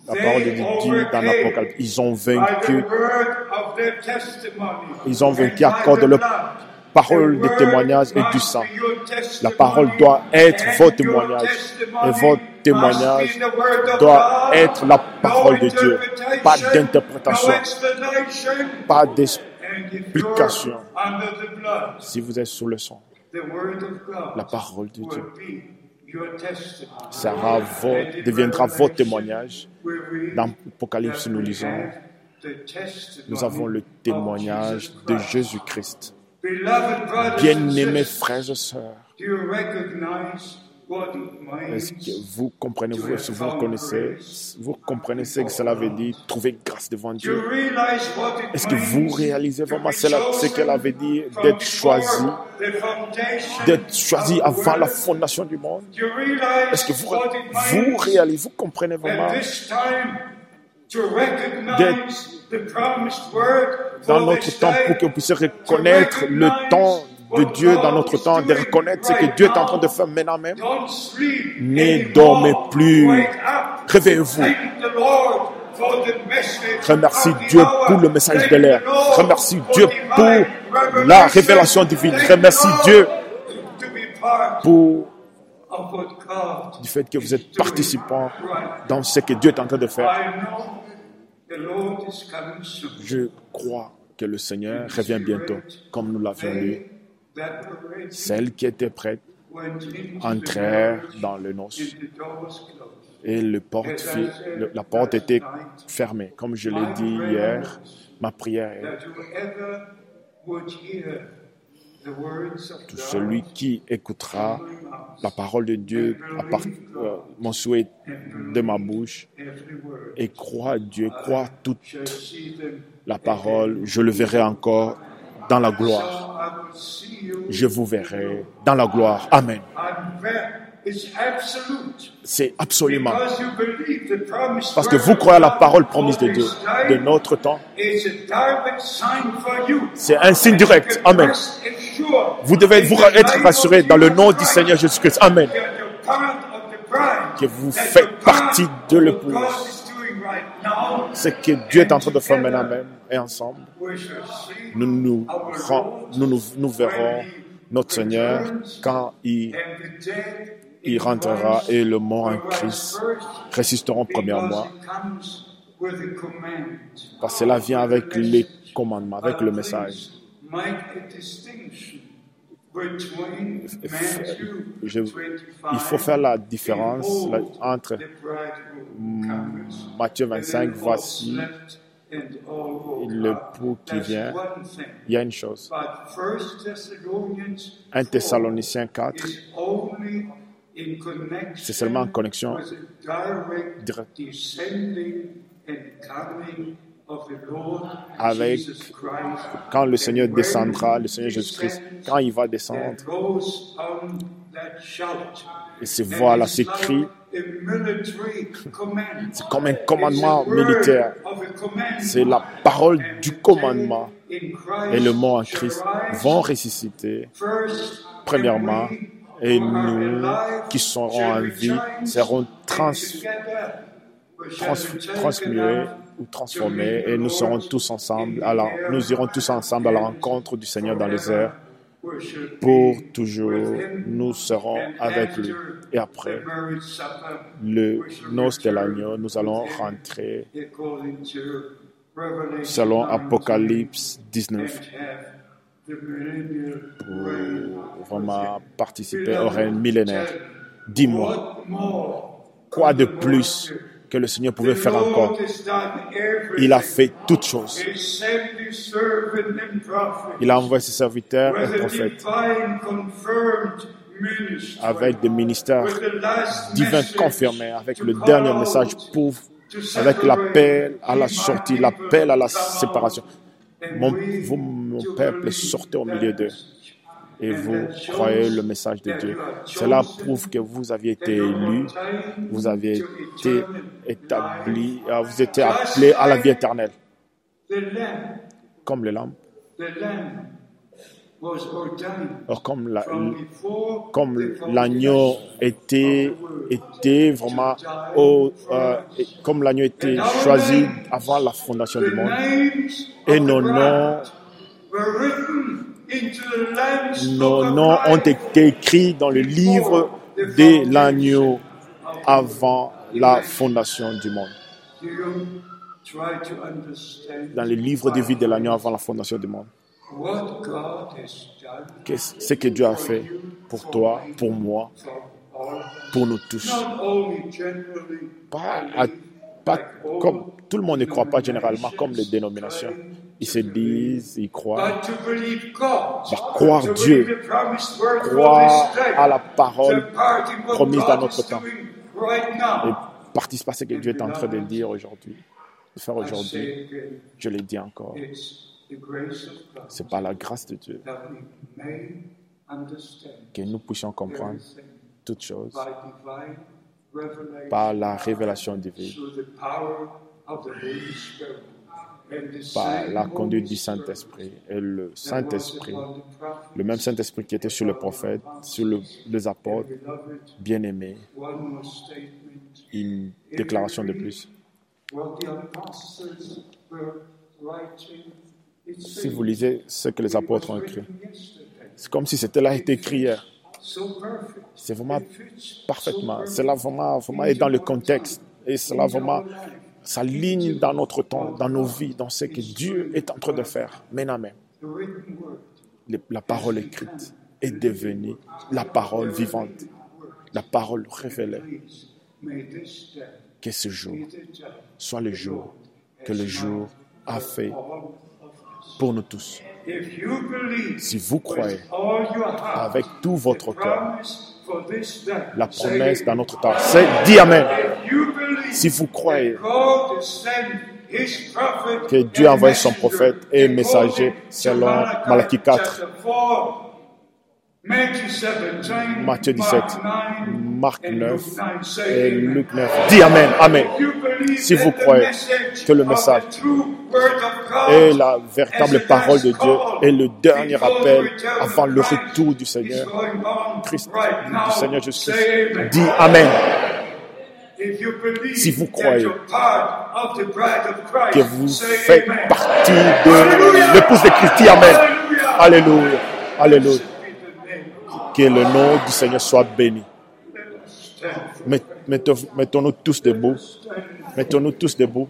la parole de Dieu dans l'Apocalypse, ils ont vaincu. Ils ont vaincu à cause de leur parole de témoignage et du sang. La parole doit être votre témoignage. Et votre témoignage doit être la parole de Dieu. Pas d'interprétation. Pas d'explication. Si vous êtes sous le sang, la parole de Dieu sera deviendra votre témoignage. Dans l'Apocalypse, nous lisons, nous avons le témoignage de Jésus-Christ. Bien-aimés frères et sœurs, est-ce que vous comprenez, vous, vous connaissez, vous comprenez ce que cela veut dire, trouver grâce devant Dieu? Est-ce que vous réalisez vraiment ce qu'elle avait dit d'être choisi, d'être choisi avant la fondation du monde? Est-ce que vous, vous réalisez, vous comprenez vraiment d'être dans notre temps pour que vous puissiez reconnaître le temps de Dieu dans notre temps, de reconnaître ce que Dieu est en train de faire maintenant même. Ne dormez plus. Réveillez-vous. Remercie Dieu pour le message de l'air. Remercie Dieu pour la révélation divine. Remercie Dieu pour du fait que vous êtes participant dans ce que Dieu est en train de faire. Je crois que le Seigneur revient bientôt, comme nous l'avions lu. Celles qui étaient prêtes entrèrent dans le noce et le porte, la porte était fermée. Comme je l'ai dit hier, ma prière est tout celui qui écoutera la parole de Dieu, à part, euh, mon souhait de ma bouche, et croit Dieu, croit toute la parole, je le verrai encore dans la gloire. Je vous verrai dans la gloire. Amen. C'est absolument. Parce que vous croyez à la parole promise de Dieu de notre temps. C'est un signe direct. Amen. Vous devez vous être rassuré dans le nom du Seigneur Jésus-Christ. Amen. Que vous faites partie de l'épouse. Ce que Dieu est en train de faire maintenant même et ensemble, nous nous, nous, nous verrons notre Seigneur quand il il rentrera et le mort en Christ résisteront premièrement. Parce que cela vient avec les commandements, avec le message. il faut faire la différence entre Matthieu 25, voici le pou qui vient. Il y a une chose. 1 Thessaloniciens 4 c'est seulement en connexion directe avec quand le Seigneur descendra, le Seigneur Jésus-Christ, quand il va descendre. Et c'est voilà, c'est cri. C'est comme un commandement militaire. C'est la parole du commandement. Et le mot en Christ vont ressusciter. Premièrement, et nous qui serons en vie serons trans, transmués ou transformés et nous serons tous ensemble. Alors, nous irons tous ensemble à la rencontre du Seigneur dans les airs. Pour toujours, nous serons avec lui. Et après le noce de l'agneau, nous allons rentrer selon Apocalypse 19 pour vraiment participer au règne millénaire. Dis-moi, quoi de plus que le Seigneur pouvait faire encore? Il a fait toutes choses. Il a envoyé ses serviteurs et prophètes avec des ministères divins confirmés, avec le dernier message pour, avec l'appel à la sortie, l'appel à la séparation. Mon, vous, mon peuple, sortez au milieu d'eux et vous croyez le message de Dieu. Cela prouve que vous aviez été élu, vous avez été établi, euh, vous étiez appelé à la vie éternelle. Comme les lampes. Comme, comme l'agneau était, était vraiment euh, comme l'agneau était choisi avant la fondation du monde, et nos noms, nos noms ont été écrits dans le livre de l'agneau avant la fondation du monde. Dans le livre de vie de l'agneau avant la fondation du monde ce que Dieu a fait pour toi, pour moi, pour nous tous. Pas, comme tout le monde ne croit pas généralement comme les dénominations. Ils se disent, ils croient. croire Dieu, croire à la parole promise dans notre temps. Et participer à ce que Dieu est en train de dire aujourd'hui, de faire aujourd'hui. Je l'ai dit encore. C'est par la grâce de Dieu que nous puissions comprendre toutes choses par la révélation divine, par la conduite du Saint-Esprit. Et le Saint-Esprit, le même Saint-Esprit qui était sur le prophète, sur les apôtres, bien-aimés, une déclaration de plus. Si vous lisez ce que les apôtres ont écrit, c'est comme si c'était là été écrit hier. C'est vraiment parfaitement. Cela vraiment, vraiment est dans le contexte. Et cela vraiment s'aligne dans notre temps, dans nos vies, dans ce que Dieu est en train de faire. Maintenant. La parole écrite est devenue la parole vivante, la parole révélée. Que ce jour soit le jour que le jour a fait pour nous tous. Si vous croyez avec tout votre cœur, la promesse dans notre temps, c'est dit Amen. Si vous croyez que Dieu a envoyé son prophète et messager selon Malachie 4, Matthieu 17, Marc 9 et Luc 9. Dis Amen, Amen. Si vous croyez que le message est la véritable parole de Dieu et le dernier appel avant le retour du Seigneur, Christ, du Seigneur Jésus-Christ, dis Amen. Si vous croyez que vous faites partie de l'épouse de Christ, Amen. Alléluia. Alléluia. Que le nom du Seigneur soit béni. Mettons-nous tous debout. Mettons-nous tous debout.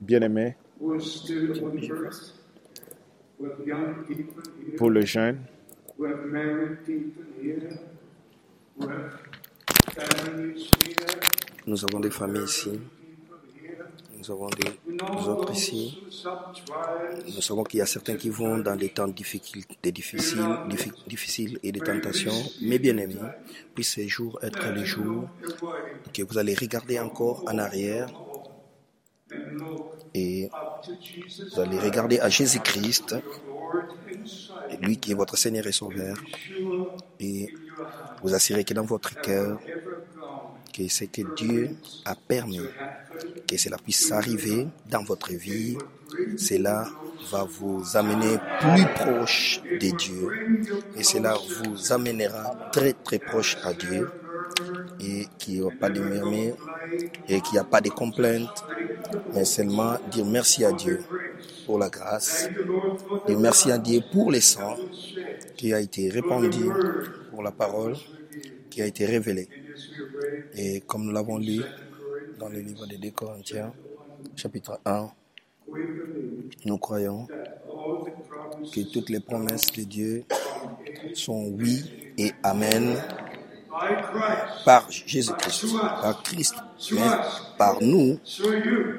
Bien-aimé, pour le jeune, nous avons des familles ici. Nous avons des autres ici. Nous savons qu'il y a certains qui vont dans des temps difficiles, des difficiles, difficiles et des tentations. Mais bien aimés, puisse ces jours être les jours que vous allez regarder encore en arrière et vous allez regarder à Jésus-Christ, lui qui est votre Seigneur et Sauveur, et vous assurer que dans votre cœur, que ce que Dieu a permis, que cela puisse arriver dans votre vie, cela va vous amener plus proche de Dieu et cela vous amènera très très proche à Dieu et qu'il n'y a pas de murmures et qu'il n'y a pas de complaintes, mais seulement dire merci à Dieu pour la grâce, dire merci à Dieu pour les sang qui a été répandu, pour la parole qui a été révélée. Et comme nous l'avons lu dans le livre des 2 Corinthiens, chapitre 1, nous croyons que toutes les promesses de Dieu sont oui et amen par Jésus-Christ, par Christ, mais par nous,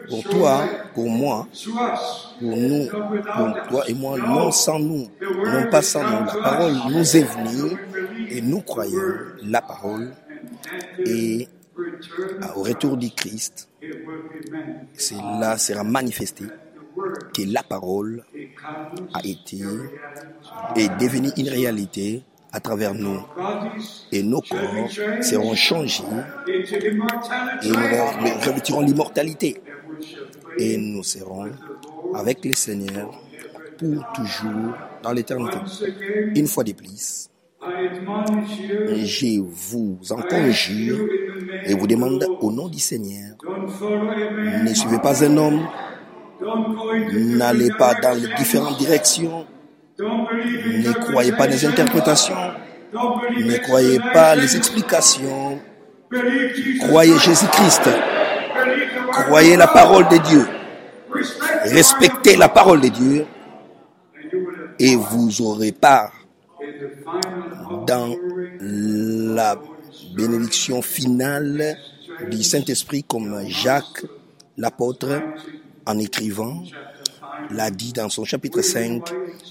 pour toi, pour moi, pour nous, pour toi et moi, non sans nous, non pas sans nous. La parole nous est venue et nous croyons la parole et au retour du Christ, cela sera manifesté que la parole a été et devenue une réalité à travers nous. Et nos corps seront changés et nous revêtirons l'immortalité. Et nous serons avec le Seigneur pour toujours dans l'éternité. Une fois de plus, je vous en conjure et vous demande au nom du Seigneur, ne suivez pas un homme, n'allez pas dans les différentes directions, ne croyez pas les interprétations, ne croyez pas les explications, croyez Jésus-Christ, croyez la parole de Dieu, respectez la parole de Dieu. Et vous aurez part dans la bénédiction finale du Saint-Esprit comme Jacques l'apôtre en écrivant l'a dit dans son chapitre 5,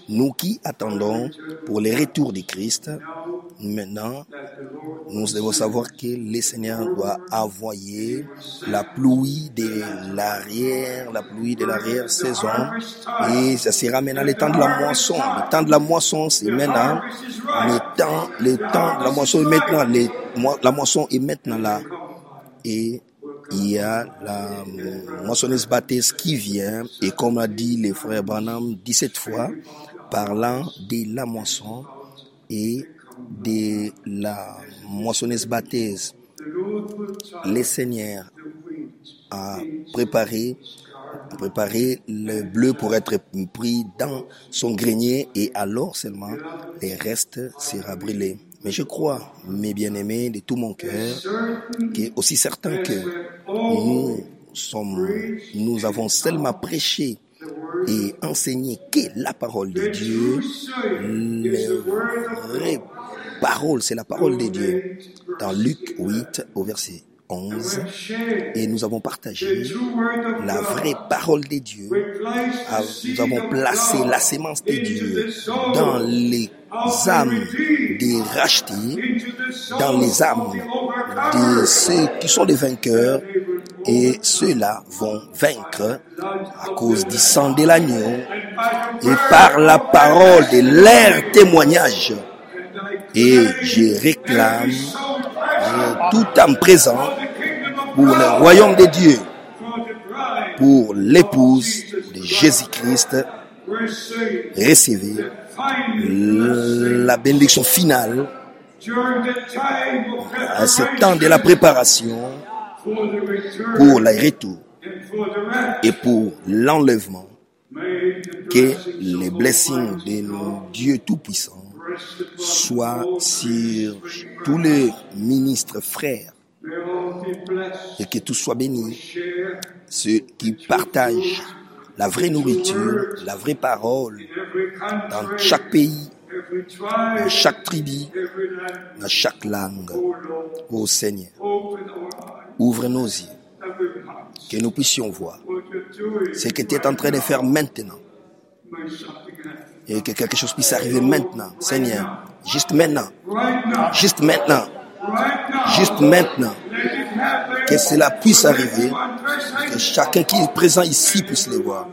nous qui attendons pour le retour du Christ, maintenant, nous devons savoir que le Seigneur doit envoyer la pluie de l'arrière, la pluie de l'arrière-saison, et ça sera maintenant le temps de la moisson. Le temps de la moisson, c'est maintenant. Le temps, le temps de la moisson est maintenant. la moisson est maintenant là. Et il y a la moissonneuse baptiste qui vient, et comme a dit le frère Branham 17 fois, parlant de la moisson et de la moissonneuse baptise. Le Seigneur a préparé, a préparé le bleu pour être pris dans son grenier et alors seulement les restes sera brûlé. Mais je crois, mes bien-aimés, de tout mon cœur, que aussi certain que nous sommes, nous avons seulement prêché et enseigné que la parole de Dieu, la vraie parole, c'est la parole de Dieu. Dans Luc 8 au verset 11, et nous avons partagé la vraie parole de Dieu. Nous avons placé la sémence de Dieu dans les âmes des rachetés, dans les âmes de ceux qui sont des vainqueurs, et ceux-là vont vaincre à cause du sang de l'agneau et par la parole de leur témoignage. Et je réclame tout en présent pour le royaume de Dieu, pour l'épouse de Jésus-Christ, recevez la bénédiction finale à ce temps de la préparation pour le retour et pour l'enlèvement, que les blessings de Dieu Tout-Puissant soient sur tous les ministres frères et que tout soit béni. Ceux qui partagent la vraie nourriture, la vraie parole dans chaque pays, dans chaque tribu, dans chaque langue. Ô Seigneur, ouvre nos yeux, que nous puissions voir ce que tu es en train de faire maintenant. Et que quelque chose puisse arriver maintenant, Seigneur, juste maintenant, juste maintenant, juste maintenant, que cela puisse arriver, que chacun qui est présent ici puisse le voir,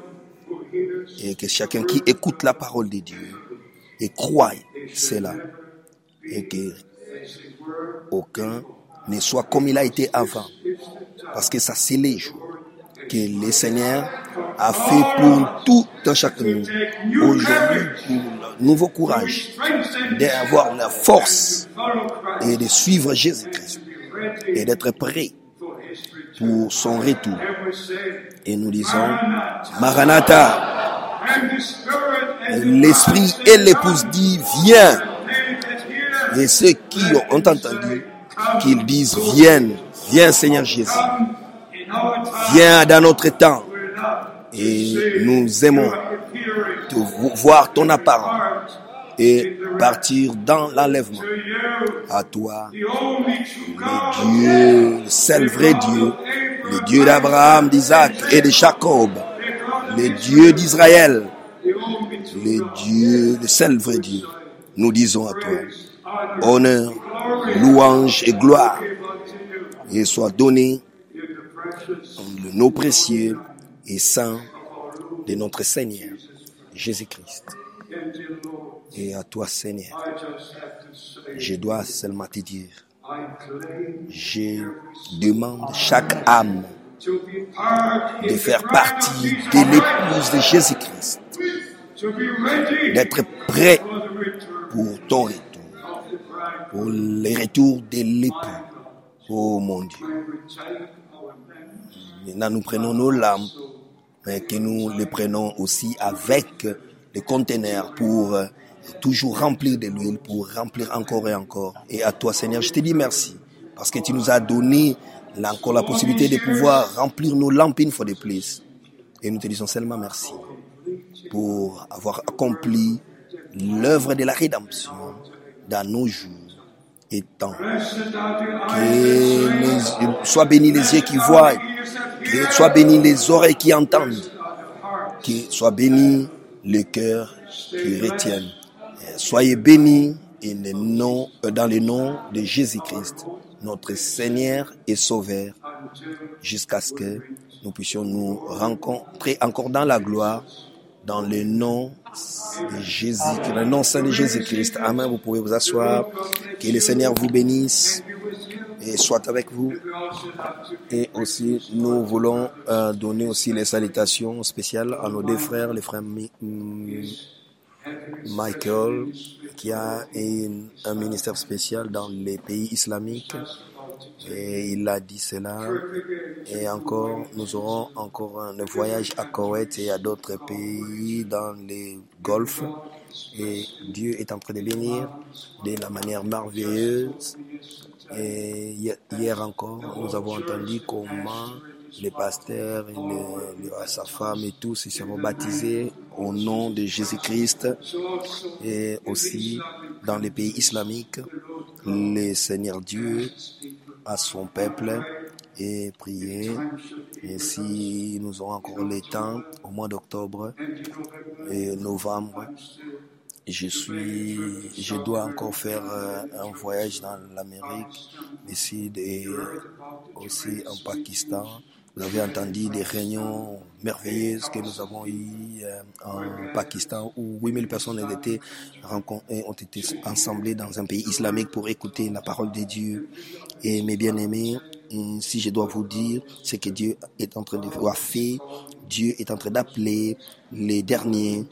et que chacun qui écoute la parole de Dieu et croit cela, et que aucun ne soit comme il a été avant, parce que ça c'est les jours que le Seigneur a fait pour tout un chacun. Aujourd'hui, pour le nouveau courage, d'avoir la force et de suivre Jésus-Christ et d'être prêt pour son retour. Et nous disons, Maranatha, l'Esprit et l'épouse dit, viens. Et ceux qui ont entendu qu'ils disent, viens, viens Seigneur Jésus. Viens dans notre temps. Et nous aimons te voir ton apparence et partir dans l'enlèvement. À toi, le Dieu, le seul vrai Dieu, le Dieu d'Abraham, d'Isaac et de Jacob, le Dieu d'Israël, le Dieu, le seul vrai Dieu. Nous disons à toi, honneur, louange et gloire, et soit donné le nom précieux et saint de notre Seigneur Jésus-Christ. Et à toi, Seigneur, je dois seulement te dire, je demande chaque âme de faire partie de l'épouse de Jésus-Christ, d'être prêt pour ton retour, pour le retour de l'époux. Oh mon Dieu. Maintenant, nous prenons nos lampes, mais que nous les prenons aussi avec des conteneurs pour toujours remplir de l'huile, pour remplir encore et encore. Et à toi, Seigneur, je te dis merci, parce que tu nous as donné encore la possibilité de pouvoir remplir nos lampes une fois de plus. Et nous te disons seulement merci pour avoir accompli l'œuvre de la rédemption dans nos jours et temps. Que soient bénis les yeux qui voient, que soient bénis les oreilles qui entendent, que soient bénis le cœur qui retiennent. Soyez bénis dans le nom de Jésus-Christ, notre Seigneur et Sauveur, jusqu'à ce que nous puissions nous rencontrer encore dans la gloire, dans le nom Jésus, le nom saint de Jésus-Christ. Amen. Vous pouvez vous asseoir. Que le Seigneur vous bénisse et soit avec vous. Et aussi, nous voulons donner aussi les salutations spéciales à nos deux frères, les frères Michael, qui a un ministère spécial dans les pays islamiques. Et il a dit cela. Et encore, nous aurons encore un voyage à Koweït et à d'autres pays dans les Golfes. Et Dieu est en train de bénir de la manière merveilleuse. Et hier- encore, nous avons entendu comment les pasteurs, et sa femme et tous ils seront baptisés au nom de Jésus-Christ. Et aussi dans les pays islamiques, le Seigneur Dieu à son peuple et prier. Et si nous aurons encore le temps, au mois d'octobre et novembre, je suis, je dois encore faire euh, un voyage dans l'Amérique, ici et aussi en Pakistan. Vous avez entendu des réunions merveilleuses que nous avons eues euh, en Pakistan où 8000 personnes ont ont été assemblées dans un pays islamique pour écouter la parole de Dieu. Et mes bien-aimés, si je dois vous dire ce que Dieu est en train de faire, Dieu est en train d'appeler les derniers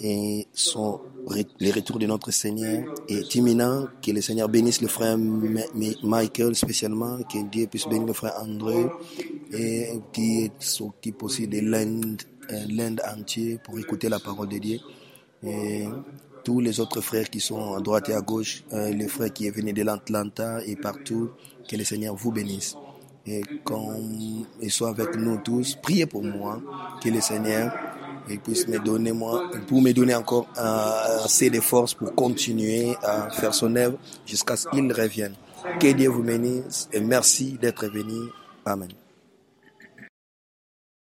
et son, le retour de notre Seigneur est imminent. Que le Seigneur bénisse le frère Michael spécialement, que Dieu puisse bénir le frère André et qui s'occupe aussi de l'Inde, euh, l'Inde entier pour écouter la parole de Dieu. Et tous les autres frères qui sont à droite et à gauche, euh, les frères qui est venu de l'Atlanta et partout, que le Seigneur vous bénisse. Et comme il soit avec nous tous, priez pour moi, que le Seigneur puisse me donner moi, pour me donner encore euh, assez de force pour continuer à faire son œuvre jusqu'à ce qu'il revienne. Que Dieu vous bénisse et merci d'être venu. Amen.